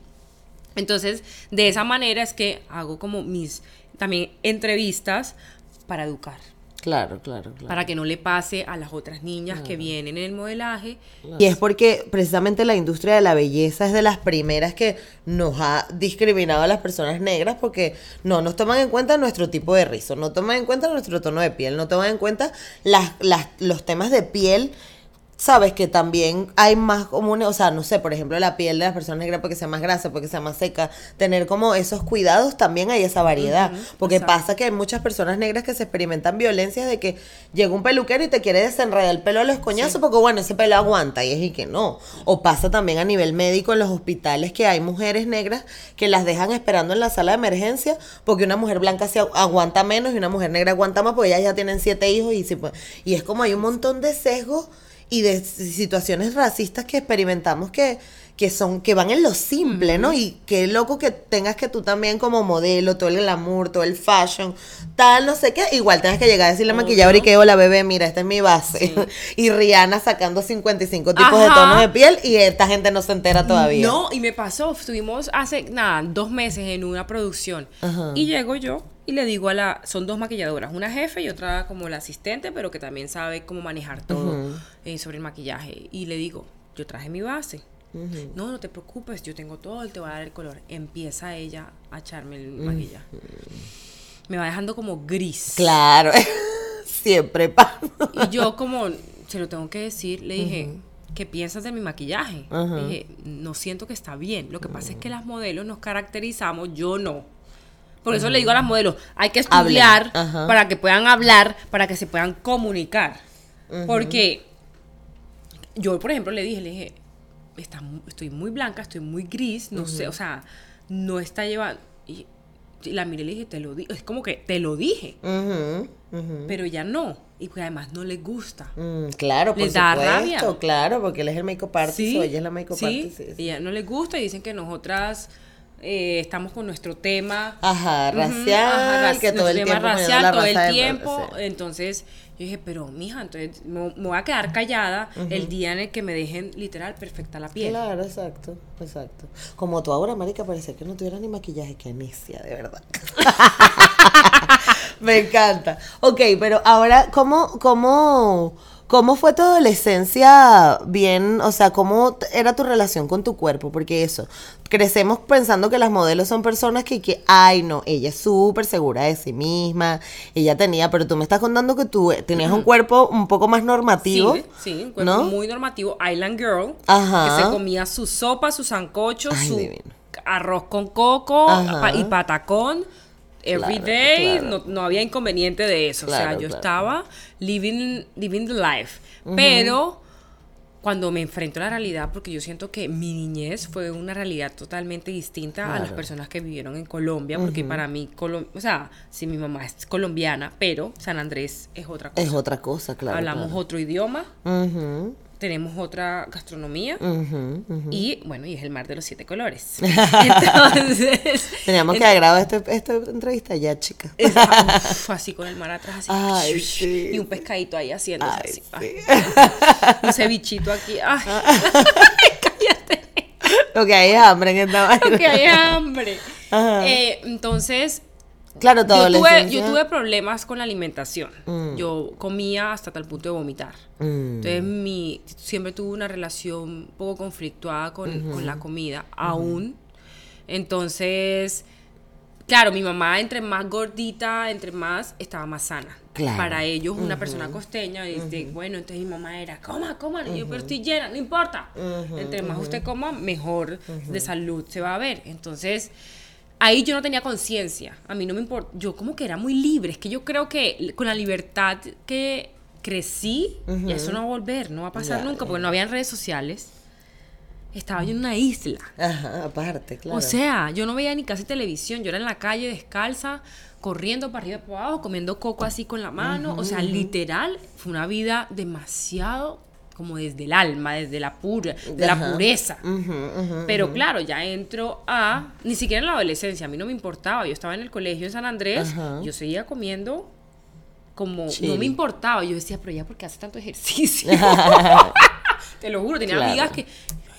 Entonces de esa manera es que hago como mis también entrevistas para educar Claro, claro, claro. para que no le pase a las otras niñas que vienen en el modelaje Y es porque precisamente la industria de la belleza es de las primeras que nos ha discriminado a las personas negras porque no nos toman en cuenta nuestro tipo de rizo, no toman en cuenta nuestro tono de piel, no toman en cuenta las, las, los temas de piel. Sabes que también hay más comunes, o sea, no sé, por ejemplo, la piel de las personas negras porque sea más grasa, porque sea más seca, tener como esos cuidados, también hay esa variedad. porque exacto. pasa que hay muchas personas negras que se experimentan violencias de que llega un peluquero y te quiere desenredar el pelo a los coñazos porque, bueno, ese pelo aguanta y es y que no. O pasa también a nivel médico en los hospitales que hay mujeres negras que las dejan esperando en la sala de emergencia porque una mujer blanca se agu- aguanta menos y una mujer negra aguanta más porque ellas ya tienen siete hijos y, si, y es como hay un montón de sesgos y de situaciones racistas que experimentamos que, que son que van en lo simple, ¿no? Y qué loco que tengas que tú también como modelo, todo el glamour, todo el fashion, tal, no sé qué, igual tengas que llegar a decirle a la maquilladora y que hola bebé, mira, esta es mi base. y Rihanna sacando 55 tipos de tonos de piel y esta gente no se entera todavía. No, y me pasó, estuvimos hace, nada, dos meses en una producción. Y llego yo y le digo a la, son dos maquilladoras, una jefe y otra como la asistente, pero que también sabe cómo manejar todo eh, sobre el maquillaje. Y le digo, yo traje mi base. No, no te preocupes, yo tengo todo, te voy a dar el color. Empieza ella a echarme el maquillaje. Me va dejando como gris. Claro, siempre pasa. Y yo como, se lo tengo que decir, le dije, ¿qué piensas de mi maquillaje? Dije, no siento que está bien. Lo que pasa es que las modelos nos caracterizamos, yo no. Por eso le digo a las modelos, hay que estudiar para que puedan hablar, para que se puedan comunicar. Porque yo, por ejemplo, le dije, le dije, "Está estoy muy blanca, estoy muy gris, no sé, o sea, no está llevando, Y la miré y le dije, te lo dije. Es como que te lo dije, pero ya no. Y que además no le gusta. Mm, claro, por Les da supuesto, rabia. claro, porque él es el make-up artist Sí, o ella es la make-up sí, artist. sí, y a no les gusta y dicen que nosotras eh, estamos con nuestro tema Ajá, racial, ajá, raci- que todo el tema tiempo racial todo el tiempo sí. entonces yo dije pero mija entonces me, me voy a quedar callada el día en el que me dejen literal perfecta la piel Claro, exacto, exacto. Como tú ahora, marica, parece que no tuviera ni maquillaje, que inicia, de verdad. Me encanta. Ok, pero ahora, ¿cómo, cómo, cómo fue tu adolescencia bien? O sea, ¿cómo era tu relación con tu cuerpo? Porque eso, crecemos pensando que las modelos son personas que, que ay, no, ella es súper segura de sí misma, ella tenía, pero tú me estás contando que tú eh, tenías un cuerpo un poco más normativo. Sí, sí, un cuerpo ¿no? muy normativo, Island Girl, Ajá. que se comía su sopa, su sancocho, Ay, su divino. arroz con coco Ajá. y patacón. Every Claro, day, claro. no, no había inconveniente de eso. o sea, yo estaba living, living the life. Pero cuando me enfrento a la realidad, porque yo siento que mi niñez fue una realidad totalmente distinta a las personas que vivieron en Colombia, porque para mí, Colom- o sea, sí, mi mamá es colombiana, pero San Andrés es otra cosa. Es otra cosa, claro. Hablamos otro idioma, Ujú, tenemos otra gastronomía y, bueno, y es el mar de los siete colores. Entonces, Teníamos que grabar este, esta entrevista ya, chica. es- uf, así con el mar atrás, así. Ay, sí. Y un pescadito ahí haciendo Ay, así. sí. ay. Un cevichito aquí. Ay, cállate. Lo que hay es hambre en esta vaina. Que hay hambre. Ajá. Eh, entonces, Claro, tu yo tuve, yo tuve problemas con la alimentación. Mm. Yo comía hasta tal punto de vomitar. Mm. Entonces, mi, siempre tuve una relación un poco conflictuada con, con la comida, aún. Entonces, claro, mi mamá, entre más gordita, entre más, estaba más sana. Claro. Para ellos, una persona costeña, dice, bueno, entonces mi mamá era, coma, coma, yo, pero estoy llena, no importa. entre más usted coma, mejor de salud se va a ver. Entonces, ahí yo no tenía conciencia. A mí no me importa. Yo como que era muy libre. Es que yo creo que con la libertad que crecí, ya eso no va a volver, no va a pasar nunca, porque no habían redes sociales. Estaba yo en una isla. Ajá, aparte, claro. O sea, yo no veía ni casi televisión. Yo era en la calle descalza, corriendo para arriba y para abajo, comiendo coco así con la mano. o sea, literal, fue una vida demasiado como desde el alma, desde la pura, de la pureza. Ujú. Pero claro, ya entro a. Ni siquiera en la adolescencia, a mí no me importaba. Yo estaba en el colegio en San Andrés, yo seguía comiendo como. No me importaba. Yo decía, pero ya, porque hace tanto ejercicio? Te lo juro, tenía Claro. amigas que.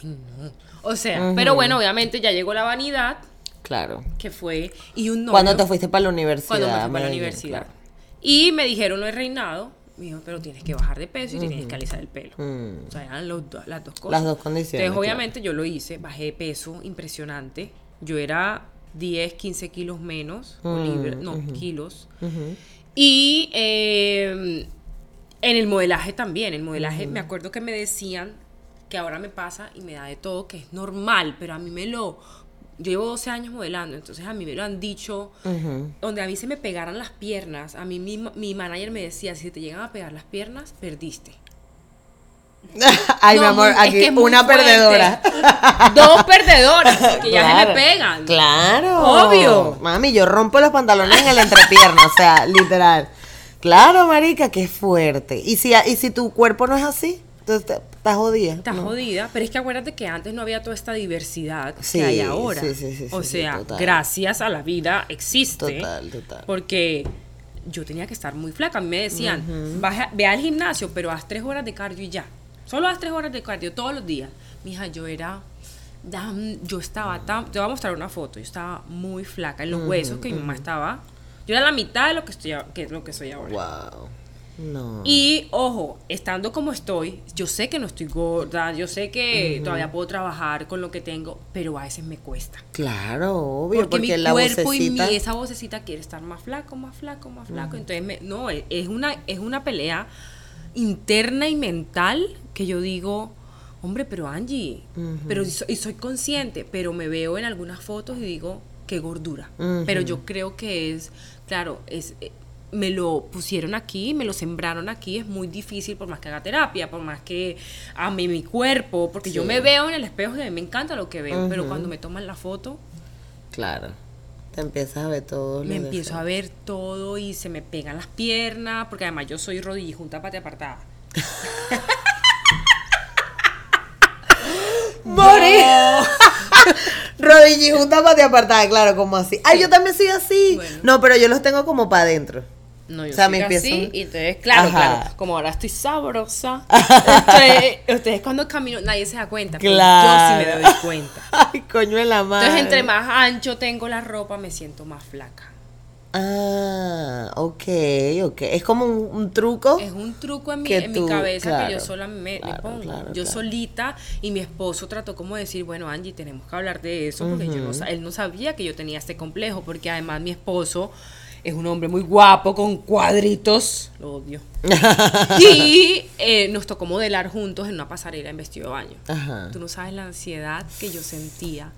Ay, no. O sea, pero bueno, obviamente ya llegó la vanidad, Claro. que fue. Y un novio. Cuando te fuiste para la universidad. Cuando me fui para la universidad. claro. Y me dijeron lo de reinado. Me dijo, pero tienes que bajar de peso y tienes que alisar el pelo. Mm. O sea, eran los do- las dos cosas. Las dos condiciones, Entonces, claro. obviamente, yo lo hice, bajé de peso impresionante. Yo era 10, 15 kilos menos, o Mm, libre- no, kilos. Y eh, en el modelaje también. El modelaje, me acuerdo que me decían que ahora me pasa y me da de todo, que es normal, pero a mí me lo. Yo llevo 12 años modelando, entonces a mí me lo han dicho, donde a mí se me pegaran las piernas. A mí mi, mi manager me decía: si te llegan a pegar las piernas, perdiste. Ay, mi amor, es aquí que una fuerte. perdedora. Dos perdedoras, porque ya se me pegan. Claro. Obvio. Mami, yo rompo los pantalones en el entrepierna, o sea, literal. Claro, marica, qué fuerte. ¿Y si, y si tu cuerpo no es así? Entonces estás jodida. Estás ¿no? jodida, pero es que acuérdate que antes no había toda esta diversidad Sí, que hay ahora. sí, sí, sí, o sí, sea, total. gracias a la vida existe. Total, total. Porque yo tenía que estar muy flaca. A mí me decían, "Baja- ve al gimnasio, pero haz tres horas de cardio y ya. Solo haz tres horas de cardio todos los días. Mija, yo era. yo estaba tan. Te voy a mostrar una foto. Yo estaba muy flaca en los huesos que mi mamá estaba. Yo era la mitad de lo que, estoy, que lo que soy ahora. Wow. No. Y ojo, estando como estoy, yo sé que no estoy gorda, yo sé que todavía puedo trabajar con lo que tengo, pero a veces me cuesta. Claro, obvio, Porque, porque, mi la cuerpo y mi, esa vocecita quiere estar más flaco, más flaco, más flaco. Entonces, me- no, es, es una, es una pelea interna y mental que yo digo, hombre, pero Angie, pero y so- y soy consciente, pero me veo en algunas fotos y digo, qué gordura. Pero yo creo que es, claro, es... me lo pusieron aquí, me lo sembraron aquí, es muy difícil por más que haga terapia, por más que ame mi cuerpo, porque yo me veo en el espejo y a mí me encanta lo que veo, pero cuando me toman la foto, Claro. Te empiezas a ver todo. me empiezo a ver todo y se me pegan las piernas, porque además yo soy rodilla junta, pate apartada. ¡Morir! Rodilla junta para te apartada, claro, como así. Ay, yo también soy así. Bueno. No, pero yo los tengo como para adentro. No, yo O sea, soy me así, empiezo- y entonces, claro, Ajá. claro, como ahora estoy sabrosa, ustedes, ustedes cuando camino, nadie se da cuenta, pero Claro. yo sí me doy cuenta. Ay, coño de la madre. Entonces, entre más ancho tengo la ropa, me siento más flaca. Ah, ok, ok. Es como un, un truco. Es un truco en mi, en mi cabeza que yo sola me, pongo. claro, yo claro. solita y mi esposo trató como de decir, bueno, Angie, tenemos que hablar de eso porque yo no, él no sabía que yo tenía este complejo porque además mi esposo es un hombre muy guapo con cuadritos, lo odio. y eh, nos tocó modelar juntos en una pasarela en vestido de baño. Ajá. Tú no sabes la ansiedad que yo sentía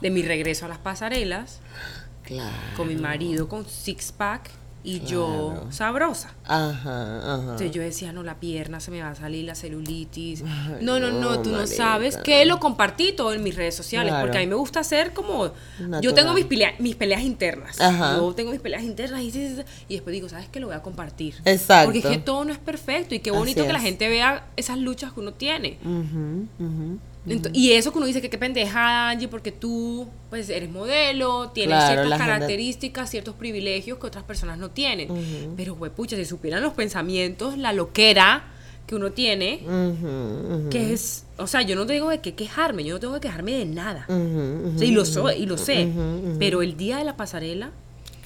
de mi regreso a las pasarelas Claro. con mi marido con six pack y yo Claro. sabrosa. Ajá, ajá. Entonces yo decía, no, la pierna se me va a salir, la celulitis. Ay, no, no, no, no, tú no sabes. Que lo compartí todo en mis redes sociales, Claro. porque a mí me gusta hacer como... Yo tengo mis, pelea- mis peleas internas. Ajá. Yo tengo mis peleas internas y, y después digo, ¿sabes qué? Lo voy a compartir. Exacto. Porque es que todo no es perfecto y qué bonito que la gente vea esas luchas que uno tiene. Ujú, ujú. Y eso que uno dice que qué pendeja, Angie, porque tú pues eres modelo, tienes Claro, ciertas gente- características, ciertos privilegios que otras personas no tienen. Pero, güey, pucha, si supieran los pensamientos, la loquera que uno tiene, que es, o sea, yo no tengo de qué quejarme, yo no tengo que quejarme de nada. O sea, y lo soy, y lo sé. Pero el día de la pasarela,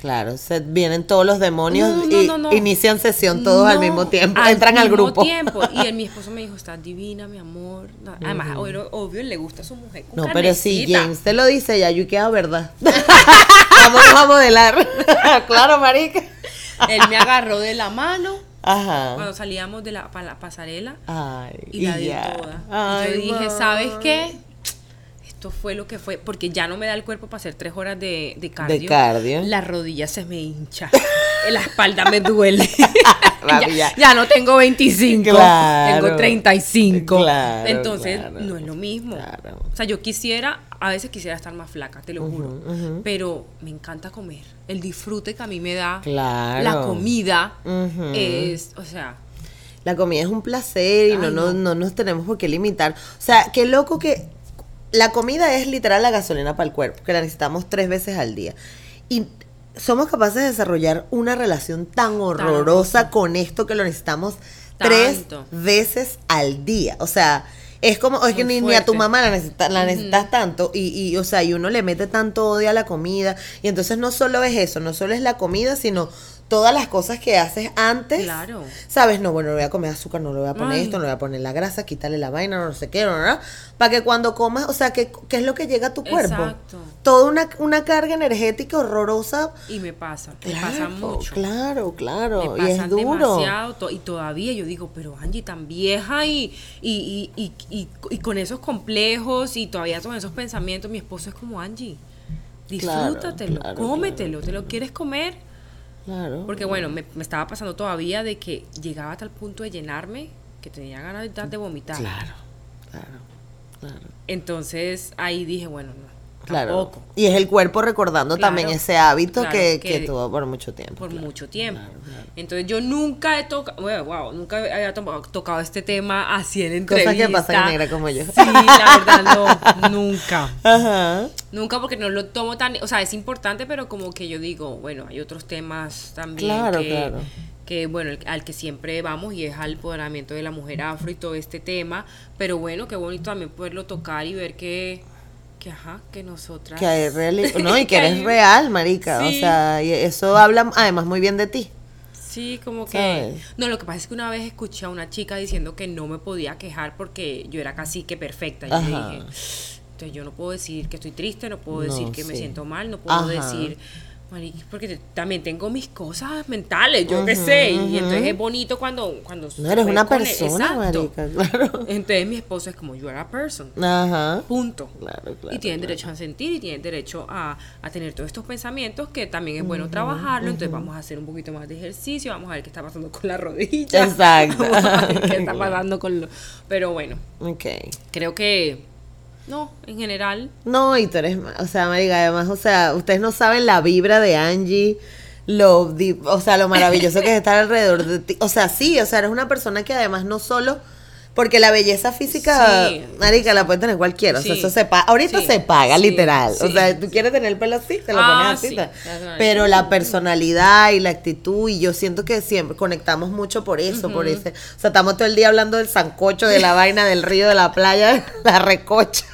Claro, se vienen todos los demonios No, no, y no, inician sesión todos al mismo tiempo, entran al grupo. tiempo. Y el, mi esposo me dijo, estás divina, mi amor. No, Además, obvio, obvio, le gusta a su mujer. No, pero si. James te lo dice, ya yo queda verdad. Vamos a modelar. claro, marica. Él me agarró de la mano Ajá. cuando salíamos de la, pa- la pasarela Ay, y la di ya. toda. Ay, y yo dije. ¿sabes qué? Esto fue lo que fue, porque ya no me da el cuerpo para hacer tres horas de, de cardio. cardio. La rodilla se me hincha. la espalda me duele. Ya, ya. no tengo 25, Claro. tengo 35. Claro, Entonces, claro. no es lo mismo. Claro. O sea, yo quisiera, a veces quisiera estar más flaca, te lo juro. Pero me encanta comer. El disfrute que a mí me da Claro. la comida es, o sea, La comida es un placer y no, no, no. no nos tenemos por qué limitar. O sea, qué loco que la comida es literal la gasolina para el cuerpo, que la necesitamos tres veces al día. Y somos capaces de desarrollar una relación tan horrorosa con esto que lo necesitamos tres Tanto. veces al día. O sea, es como, es que ni, ni a tu mamá la, necesita- la necesitas tanto y, y, o sea, y uno le mete tanto odio a la comida. Y entonces no solo es eso, no solo es la comida, sino todas las cosas que haces antes. Claro. ¿Sabes? No, bueno, no voy a comer azúcar, no le voy a poner Ay. esto, no le voy a poner la grasa, quítale la vaina, no sé qué, no, no, no, para que cuando comas, o sea, ¿qué, qué es lo que llega a tu cuerpo? Exacto. Toda una, una carga energética horrorosa. y me pasa, me pasa mucho. claro, claro. Me y es duro. demasiado to- y todavía yo digo, pero Angie tan vieja y, y, y, y, y- con esos complejos y todavía con esos pensamientos, mi esposo es como Angie. Disfrútatelo, claro, cómetelo, te lo quieres comer. Claro. Porque bueno, me, me estaba pasando todavía de que llegaba a tal punto de llenarme que tenía ganas de, de vomitar. Claro, claro, claro. Entonces ahí dije, bueno, no, Claro. tampoco. Y es el cuerpo recordando Claro, también ese hábito claro, que, que que- tuvo por mucho tiempo. por claro. mucho tiempo. Entonces yo nunca he tocado, bueno, wow, nunca había to- tocado este tema así en Cosas entrevista. que pasan en negra como yo. Sí, la verdad no, nunca. Ajá. Nunca porque no lo tomo tan, o sea, es importante, pero como que yo digo, bueno, hay otros temas también Claro, que, claro. que, bueno, al que siempre vamos y es al empoderamiento de la mujer afro y todo este tema, pero bueno, qué bonito también poderlo tocar y ver que, que ajá, que nosotras... Que hay reali- no, y que eres hay- real, marica. O sea, y eso habla además muy bien de ti. Sí, como que... ¿Sabes? No, lo que pasa es que una vez escuché a una chica diciendo que no me podía quejar porque yo era casi que perfecta. Y dije, entonces yo no puedo decir que estoy triste, no puedo No, decir que me siento mal, no puedo Ajá. decir... Porque también tengo mis cosas mentales, yo qué sé. Y entonces es bonito cuando... cuando No eres una persona, marica. Claro. Entonces mi esposo es como, you are a person. Ajá. Punto. Claro, claro, y tienen derecho a sentir y tienen derecho a, a tener todos estos pensamientos que también es bueno trabajarlo. Entonces vamos a hacer un poquito más de ejercicio, vamos a ver qué está pasando con la rodilla. Exacto. Vamos a ver qué está pasando con lo... Pero bueno, Ok. creo que No, en general. No, y tú eres, o sea, marica, además, o sea, ustedes no saben la vibra de Angie, lo, o sea, lo maravilloso que es estar alrededor de ti. O sea, sí, o sea, eres una persona que además no solo, porque la belleza física, Sí. marica, la puede tener cualquiera, o sea, eso se paga, ahorita Sí. se paga, literal. O sea, tú quieres tener el pelo así, te lo Ah, pones así. Pero la personalidad y la actitud, y yo siento que siempre conectamos mucho por eso, por ese. O sea, estamos todo el día hablando del sancocho, de la vaina, del río, de la playa, la recocha.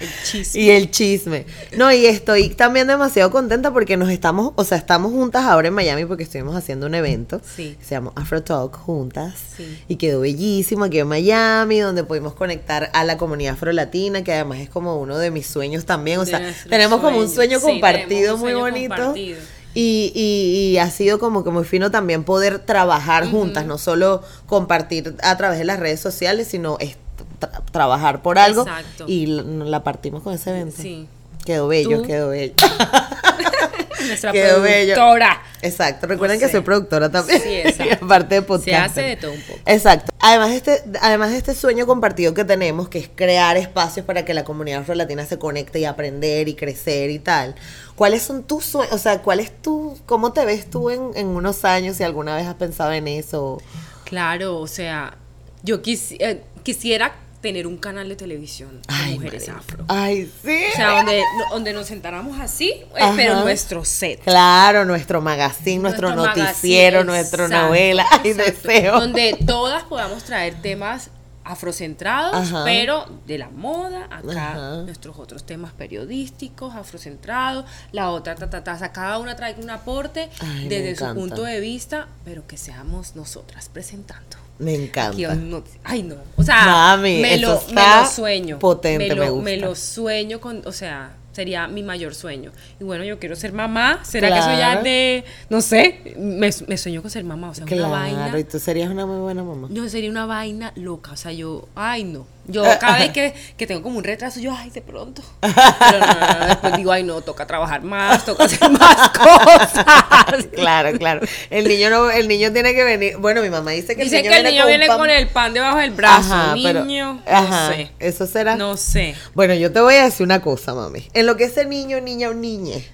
El chisme. Y el chisme. No, y estoy también demasiado contenta porque nos estamos, o sea, estamos juntas ahora en Miami porque estuvimos haciendo un evento Sí. que se llama Afro Talk juntas. Sí. Y quedó bellísimo aquí en Miami, donde pudimos conectar a la comunidad afrolatina, que además es como uno de mis sueños también. O De sea, tenemos como un sueño. Sí, compartido tenemos un muy sueño bonito. compartido. Y, y, y ha sido como que muy fino también poder trabajar juntas, no solo compartir a través de las redes sociales, sino es- tra- trabajar por algo. Exacto. Y la partimos con ese evento. Sí. Quedó bello, ¿Tú? quedó bello. Nuestra Quedó bello. productora. Exacto. Recuerden No que soy productora también. Sí, exacto. aparte de podcast. Se hace de todo un poco. Exacto. Además de, este, además de este sueño compartido que tenemos, que es crear espacios para que la comunidad afrolatina se conecte y aprender y crecer y tal. ¿Cuáles son tus sueños? O sea, ¿cuál es tu, cómo te ves tú en, en unos años si alguna vez has pensado en eso? Claro, o sea, yo quisi- eh, quisiera tener un canal de televisión de Ay, mujeres afro. Ay, sí. O sea, donde, no- donde nos sentáramos así, eh, Ajá. pero nuestro set. Claro, nuestro magazine, nuestro, noticiero, nuestra novela. Ay, exacto. deseo. Donde todas podamos traer temas afrocentrados, Ajá. pero de la moda, acá Ajá. nuestros otros temas periodísticos, afrocentrados, la otra, ta, ta, ta, o sea, cada una trae un aporte Ay, desde su punto de vista, pero que seamos nosotras presentando. Me encanta. Un not- ay no, o sea, Mami, me, lo, me lo sueño. potente, me lo, me gusta. me lo sueño con, o sea, sería mi mayor sueño. Y bueno, yo quiero ser mamá, ¿será que eso ya Claro. de, no sé, me, me sueño con ser mamá, o sea, una vaina. Claro, y tú serías una muy buena mamá. No, sería una vaina loca, o sea, yo, ay no. Yo cada vez que, que tengo como un retraso, yo, ay, de pronto. Pero no, no, no, después digo, ay no, toca trabajar más, toca hacer más cosas. Claro, claro. El niño no, el niño tiene que venir. Bueno, mi mamá dice que Dicen el niño que el viene niño con viene con el pan debajo del brazo. Ajá, pero- niño, ajá, no sé. Eso será. No sé. Bueno, yo te voy a decir una cosa, mami. En lo que ese niño, niña o niñe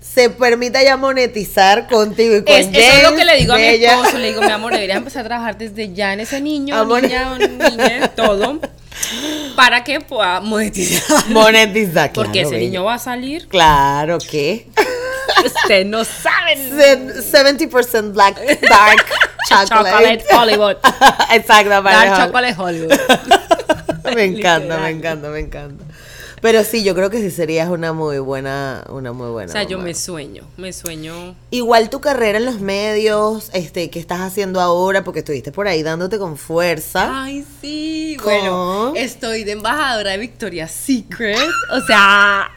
se permita ya monetizar contigo y con Es, eso es lo que le digo a mi esposo. Le digo, mi amor, deberías empezar a trabajar desde ya en ese niño, Amor. niña o niña, todo, para que pueda monetizar. Monetizar, claro. Porque ese niño va a salir. Claro que. Ustedes no saben. Se- 70% black dark chocolate. Chocolate Hollywood. Exacto, para Dar dejar- chocolate Hollywood. me encanta, me encanta, me encanta. Pero sí, yo creo que sí serías una muy buena, una muy buena. O sea, yo me sueño, me sueño. Igual tu carrera en los medios, este, ¿qué estás haciendo ahora? Porque estuviste por ahí dándote con fuerza. Ay, sí. Bueno, estoy de embajadora de Victoria's Secret. O sea.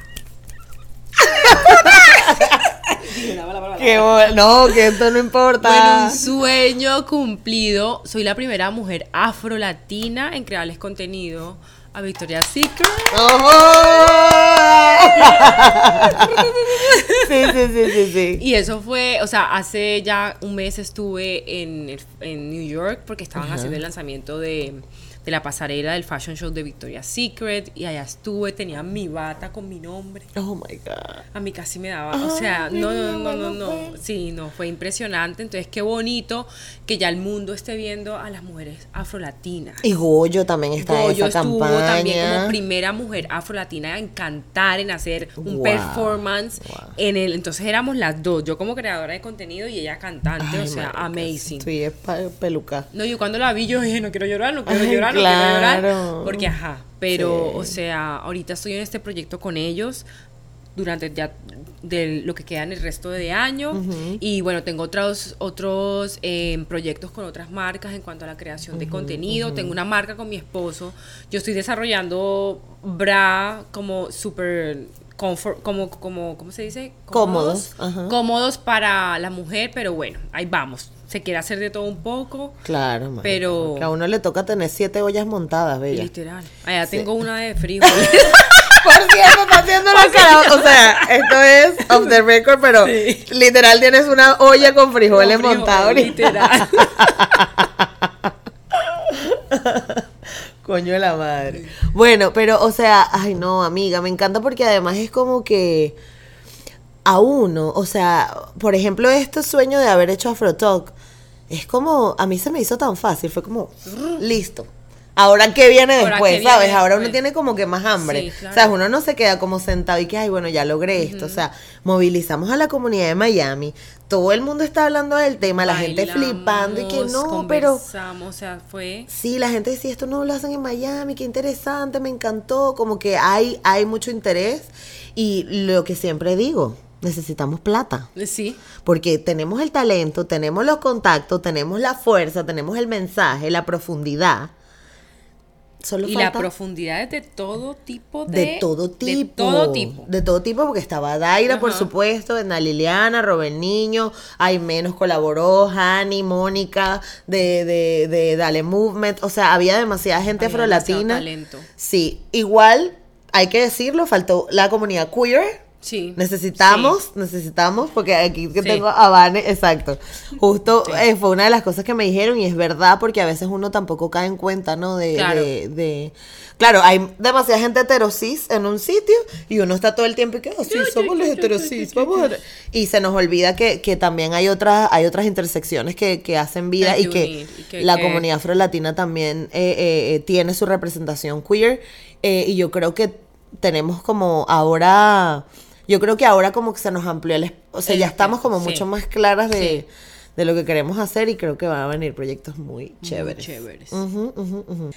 Qué no, que esto no importa. Bueno, un sueño cumplido. Soy la primera mujer afro-latina en crearles contenido a Victoria's Secret. Sí, sí, sí, sí, sí. Y eso fue, o sea, hace ya un mes estuve en, en New York porque estaban haciendo el lanzamiento de, de la pasarela del fashion show de Victoria's Secret y allá estuve, tenía mi bata con mi nombre. Oh my God. A mí casi me daba, o sea, no, no, no, no, no, sí, no, fue impresionante. Entonces, qué bonito que ya el mundo esté viendo a las mujeres afrolatinas. Y Goyo también está Goyo esa estuvo campaña. también como primera mujer afrolatina en cantar, en hacer un Wow, performance wow. en el, entonces éramos las dos, yo como creadora de contenido y ella cantante, Ay, o sea, marica, amazing. Sí, es peluca. No, yo cuando la vi yo dije, no quiero llorar, no quiero Ay, llorar, no claro. quiero llorar, porque ajá, pero Sí. o sea, ahorita estoy en este proyecto con ellos durante ya de lo que queda en el resto de año y bueno tengo otros otros eh, proyectos con otras marcas en cuanto a la creación de contenido. tengo una marca con mi esposo. Yo estoy desarrollando bra como super comfort como como cómo se dice Cómodos, cómodos para la mujer pero bueno ahí vamos se quiere hacer de todo un poco Claro, marica, Pero- a uno le toca tener siete ollas montadas, bella. literal allá tengo una de frijoles Por cierto, está haciendo la cara. O sea, esto es off the record, pero literal tienes una olla con frijoles frijoles, montados literal Coño de la madre. Bueno, pero, o sea, ay no, amiga, me encanta porque además es como que a uno, o sea, por ejemplo, este sueño de haber hecho Afrotalk, es como, a mí se me hizo tan fácil, fue como, listo. Ahora qué viene Ahora, después, ¿qué viene ¿sabes? Ahora uno tiene como que más hambre. Sí, claro. O sea, uno no se queda como sentado y que, ay, bueno, ya logré esto. O sea, movilizamos a la comunidad de Miami. Todo el mundo está hablando del tema, la gente flipando y que no, pero... conversamos, o sea, fue... Sí, la gente decía, esto no lo hacen en Miami, qué interesante, me encantó, como que hay, hay mucho interés y lo que siempre digo, necesitamos plata, Sí, porque tenemos el talento, tenemos los contactos, tenemos la fuerza, tenemos el mensaje, la profundidad. Solo y la profundidad es de todo tipo de... de todo tipo. De todo tipo. De todo tipo, porque estaba Daira, por supuesto, Edna Liliana, Robert Niño, hay menos colaboró, Hani, Mónica, de, de, de Dale Movement. O sea, había demasiada gente Había demasiado afrolatina. talento. Sí, igual, hay que decirlo, faltó la comunidad queer. Sí. Necesitamos, necesitamos, porque aquí que Sí. tengo a Vane, exacto. Justo eh, fue una de las cosas que me dijeron y es verdad porque a veces uno tampoco cae en cuenta, ¿no? De, Claro. de, de- claro, hay demasiada gente heterosis en un sitio y uno está todo el tiempo y que, "Ah, sí, somos los heterosis, vamos a... Y se nos olvida que, que también hay otras, hay otras intersecciones que, que hacen vida Hay y que que, unir, y que- la comunidad afrolatina también eh, eh, tiene su representación queer y yo creo que tenemos como ahora, yo creo que ahora como que se nos amplió el, o sea, El ya estamos como sí. mucho más claras de, Sí. de lo que queremos hacer y creo que van a venir proyectos muy chéveres. chéveres. Ujú, ujú.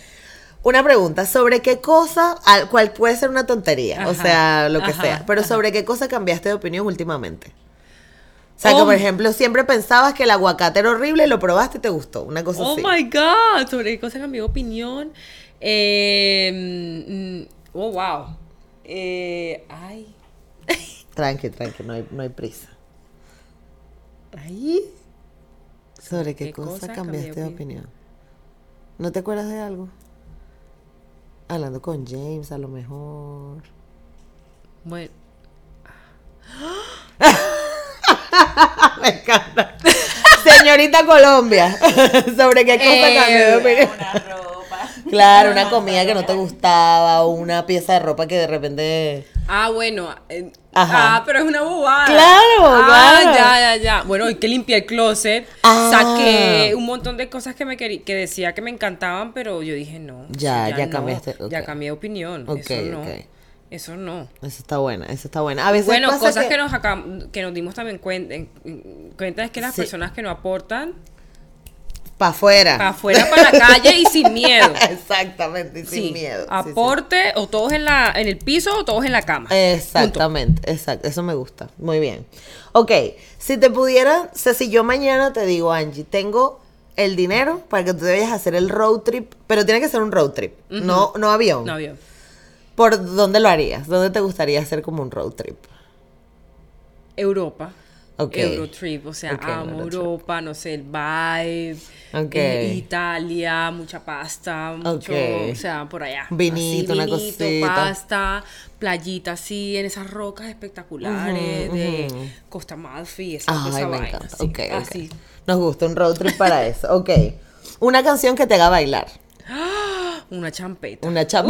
Una pregunta, ¿sobre qué cosa, cual puede ser una tontería, o sea, lo que ajá, sea, pero ajá. sobre qué cosa cambiaste de opinión últimamente? O sea, que Oh. por ejemplo, siempre pensabas que el aguacate era horrible y lo probaste y te gustó, una cosa Oh así. my God, sobre qué cosa cambió opinión. Eh, mm, oh, wow. Eh, ay, Tranqui, tranqui, no hay, no hay prisa. ay. ¿Sobre qué, qué cosa, cosa cambiaste cambié de opinión? ¿No te acuerdas de algo? Hablando con James, a lo mejor. Bueno, Me encanta. Señorita Colombia, ¿sobre qué cosa Eh, cambió de opinión? Una ropa. Claro, una comida que no te gustaba, o una pieza de ropa que de repente. Ah, bueno. eh, Ajá. Ah, pero es una bobada. Claro, ah, claro. ya, ya, ya. Bueno, hoy que limpié el closet, Ah. saqué un montón de cosas que me que decía que me encantaban, pero yo dije no. Ya, ya no, cambiaste, ok. Ya cambié de opinión. Ok, eso no. ok. Eso no. Eso está buena, eso está buena. A veces Bueno, pasa cosas que, nos acá- que nos dimos también cuenta, en- en- cuenta es que las Sí. personas que no aportan para afuera. para afuera, para la calle y sin miedo. Exactamente, y sin Sí, miedo. sí, sí. Aporte o todos en la en el piso o todos en la cama. Exactamente, exacto, eso me gusta. Muy bien. Ok, si te pudiera, o sea, si yo mañana te digo, Angie, tengo el dinero para que tú te vayas a hacer el road trip, pero tiene que ser un road trip, no, no avión. No avión. ¿Por dónde lo harías? ¿Dónde te gustaría hacer como un road trip? Europa. Ok. Eurotrip, o sea, amo Eurotrip. Europa, no sé, el vibe. Ok. eh, Italia, mucha pasta, mucho, o sea, por allá. Vinito, una vinito, cosita. pasta, playita así, en esas rocas espectaculares de. Costa Malfi, esa, vaina, encanta. así, así. Nos gusta un road trip para eso. Ok. Una canción que te haga bailar. Una champeta. Una chapa.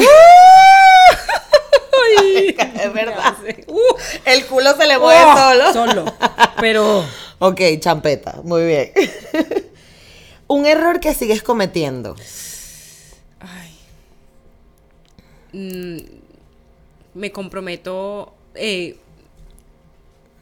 Ay, es verdad. Uh, El culo se le mueve oh, solo. Solo. Pero Ok, champeta, muy bien. Un error que sigues cometiendo. Ay. Mm, me comprometo. eh,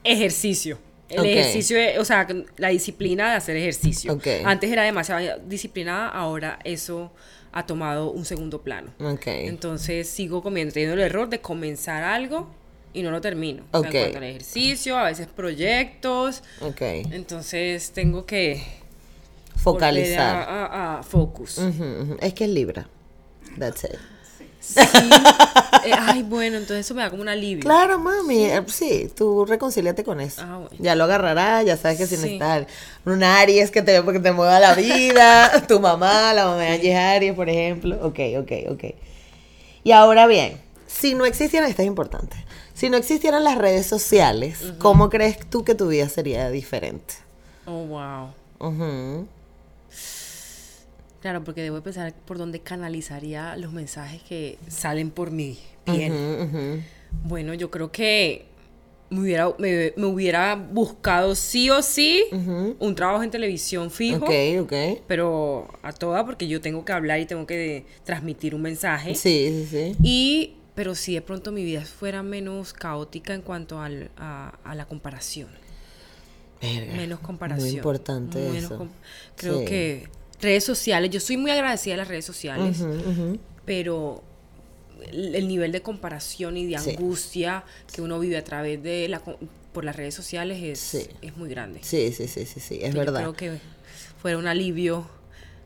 ejercicio. El ejercicio, o sea, la disciplina de hacer ejercicio. Antes era demasiado disciplinada, ahora eso ha tomado un segundo plano. Ok. Entonces sigo cometiendo el error de comenzar algo y no lo termino. O sea, en cuanto al ejercicio, a veces proyectos. Ok. Entonces tengo que Focalizar. a, a- a focus. Ujú, ujú. Es que es Libra. That's it. Sí. Eh, ay, bueno, entonces eso me da como un alivio. Claro, mami. eh, Sí, tú reconcíliate con eso. Ah, bueno. Ya lo agarrarás, ya sabes que si Sí. necesitas un Aries que te, que te mueva la vida, tu mamá, la mamá de Angie es Aries, por ejemplo. Ok, ok, ok. Y ahora bien, si no existieran, esto es importante, si no existieran las redes sociales, ¿cómo crees tú que tu vida sería diferente? Oh, wow. Ujú. Claro, porque debo pensar por dónde canalizaría los mensajes que salen por mi piel. Bueno, yo creo que me hubiera, me, me hubiera buscado sí o sí un trabajo en televisión fijo. Ok, ok. Pero a toda, porque yo tengo que hablar y tengo que transmitir un mensaje. Sí, sí, sí. Y, pero si de pronto mi vida fuera menos caótica en cuanto al- a, a la comparación. Verga, Menos comparación. Muy importante Menos eso. com- Creo Sí. que redes sociales, yo soy muy agradecida de las redes sociales, pero el, el nivel de comparación y de Sí. angustia que uno vive a través de la por las redes sociales es, Sí. es muy grande. Sí, sí, sí, sí, sí, es yo verdad. creo que fuera un alivio,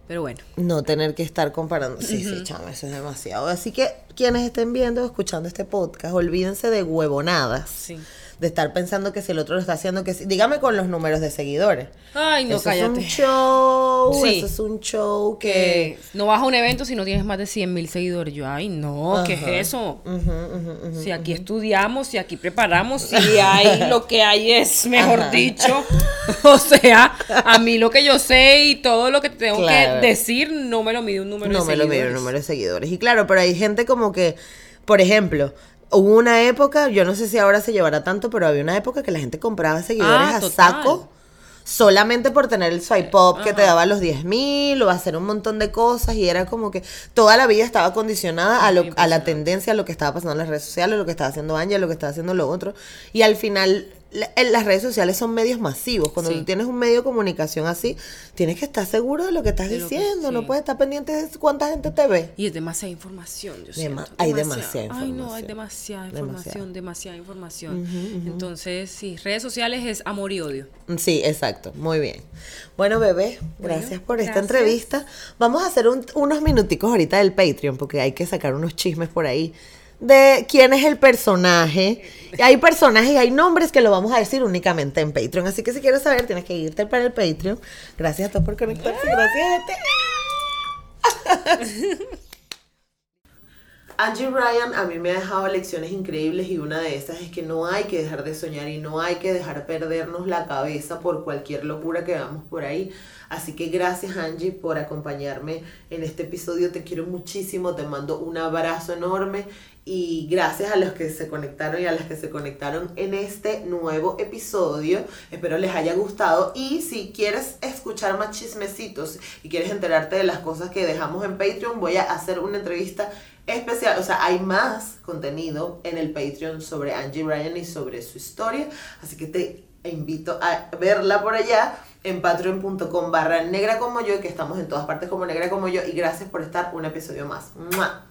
pero bueno. No tener que estar comparando. Sí, sí, chama, eso es demasiado. Así que quienes estén viendo o escuchando este podcast, olvídense de huevonadas. Sí. De estar pensando que si el otro lo está haciendo, que si. Dígame con los números de seguidores. Ay, no, eso cállate. es un show. Sí. Eso es un show que. que no vas a un evento si no tienes más de 100 mil seguidores. Yo, ay, no, ¿qué es eso? si aquí estudiamos, si aquí preparamos, si hay lo que hay es, mejor dicho. o sea, a mí lo que yo sé y todo lo que tengo Claro. que decir no me lo mide un número no de me lo el seguidores. número de seguidores. Y claro, pero hay gente como que, por ejemplo, hubo una época, yo no sé si ahora se llevará tanto, pero había una época que la gente compraba seguidores Ah, a total. saco. Solamente por tener el swipe up que te daba los 10 mil o hacer un montón de cosas y era como que toda la vida estaba condicionada a, lo, a la tendencia, a lo que estaba pasando en las redes sociales, lo que estaba haciendo Anja, lo que estaba haciendo lo otro. Y al final las redes sociales son medios masivos. Cuando Sí. tú tienes un medio de comunicación así, tienes que estar seguro de lo que estás que- diciendo. No puedes estar pendiente de cuánta gente te ve. Y es demasiada información, yo Dema- siento. hay demasiada Ay, no, hay información. demasiada Demasiada. información, demasiada información. Entonces, sí, redes sociales es amor y odio. Sí, exacto. Muy bien. Bueno, bebé, Bueno, gracias por esta gracias. entrevista. Vamos a hacer un- unos minuticos ahorita del Patreon porque hay que sacar unos chismes por ahí de quién es el personaje. Y Hay personajes y hay nombres que lo vamos a decir únicamente en Patreon. Así que si quieres saber, tienes que irte para el Patreon. Gracias a todos por conectarse. Gracias a ti. Angie Ryan a mí me ha dejado lecciones increíbles y una de esas es que no hay que dejar de soñar y no hay que dejar perdernos la cabeza por cualquier locura que veamos por ahí. Así que gracias Angie por acompañarme en este episodio. Te quiero muchísimo, te mando un abrazo enorme y gracias a los que se conectaron y a las que se conectaron en este nuevo episodio. Espero les haya gustado y si quieres escuchar más chismecitos y quieres enterarte de las cosas que dejamos en Patreon, voy a hacer una entrevista especial, o sea, hay más contenido en el Patreon sobre Angie Ryan y sobre su historia, así que te invito a verla por allá en patreon.com barra negra como yo, que estamos en todas partes como negra como yo, y gracias por estar un episodio más. ¡Mua!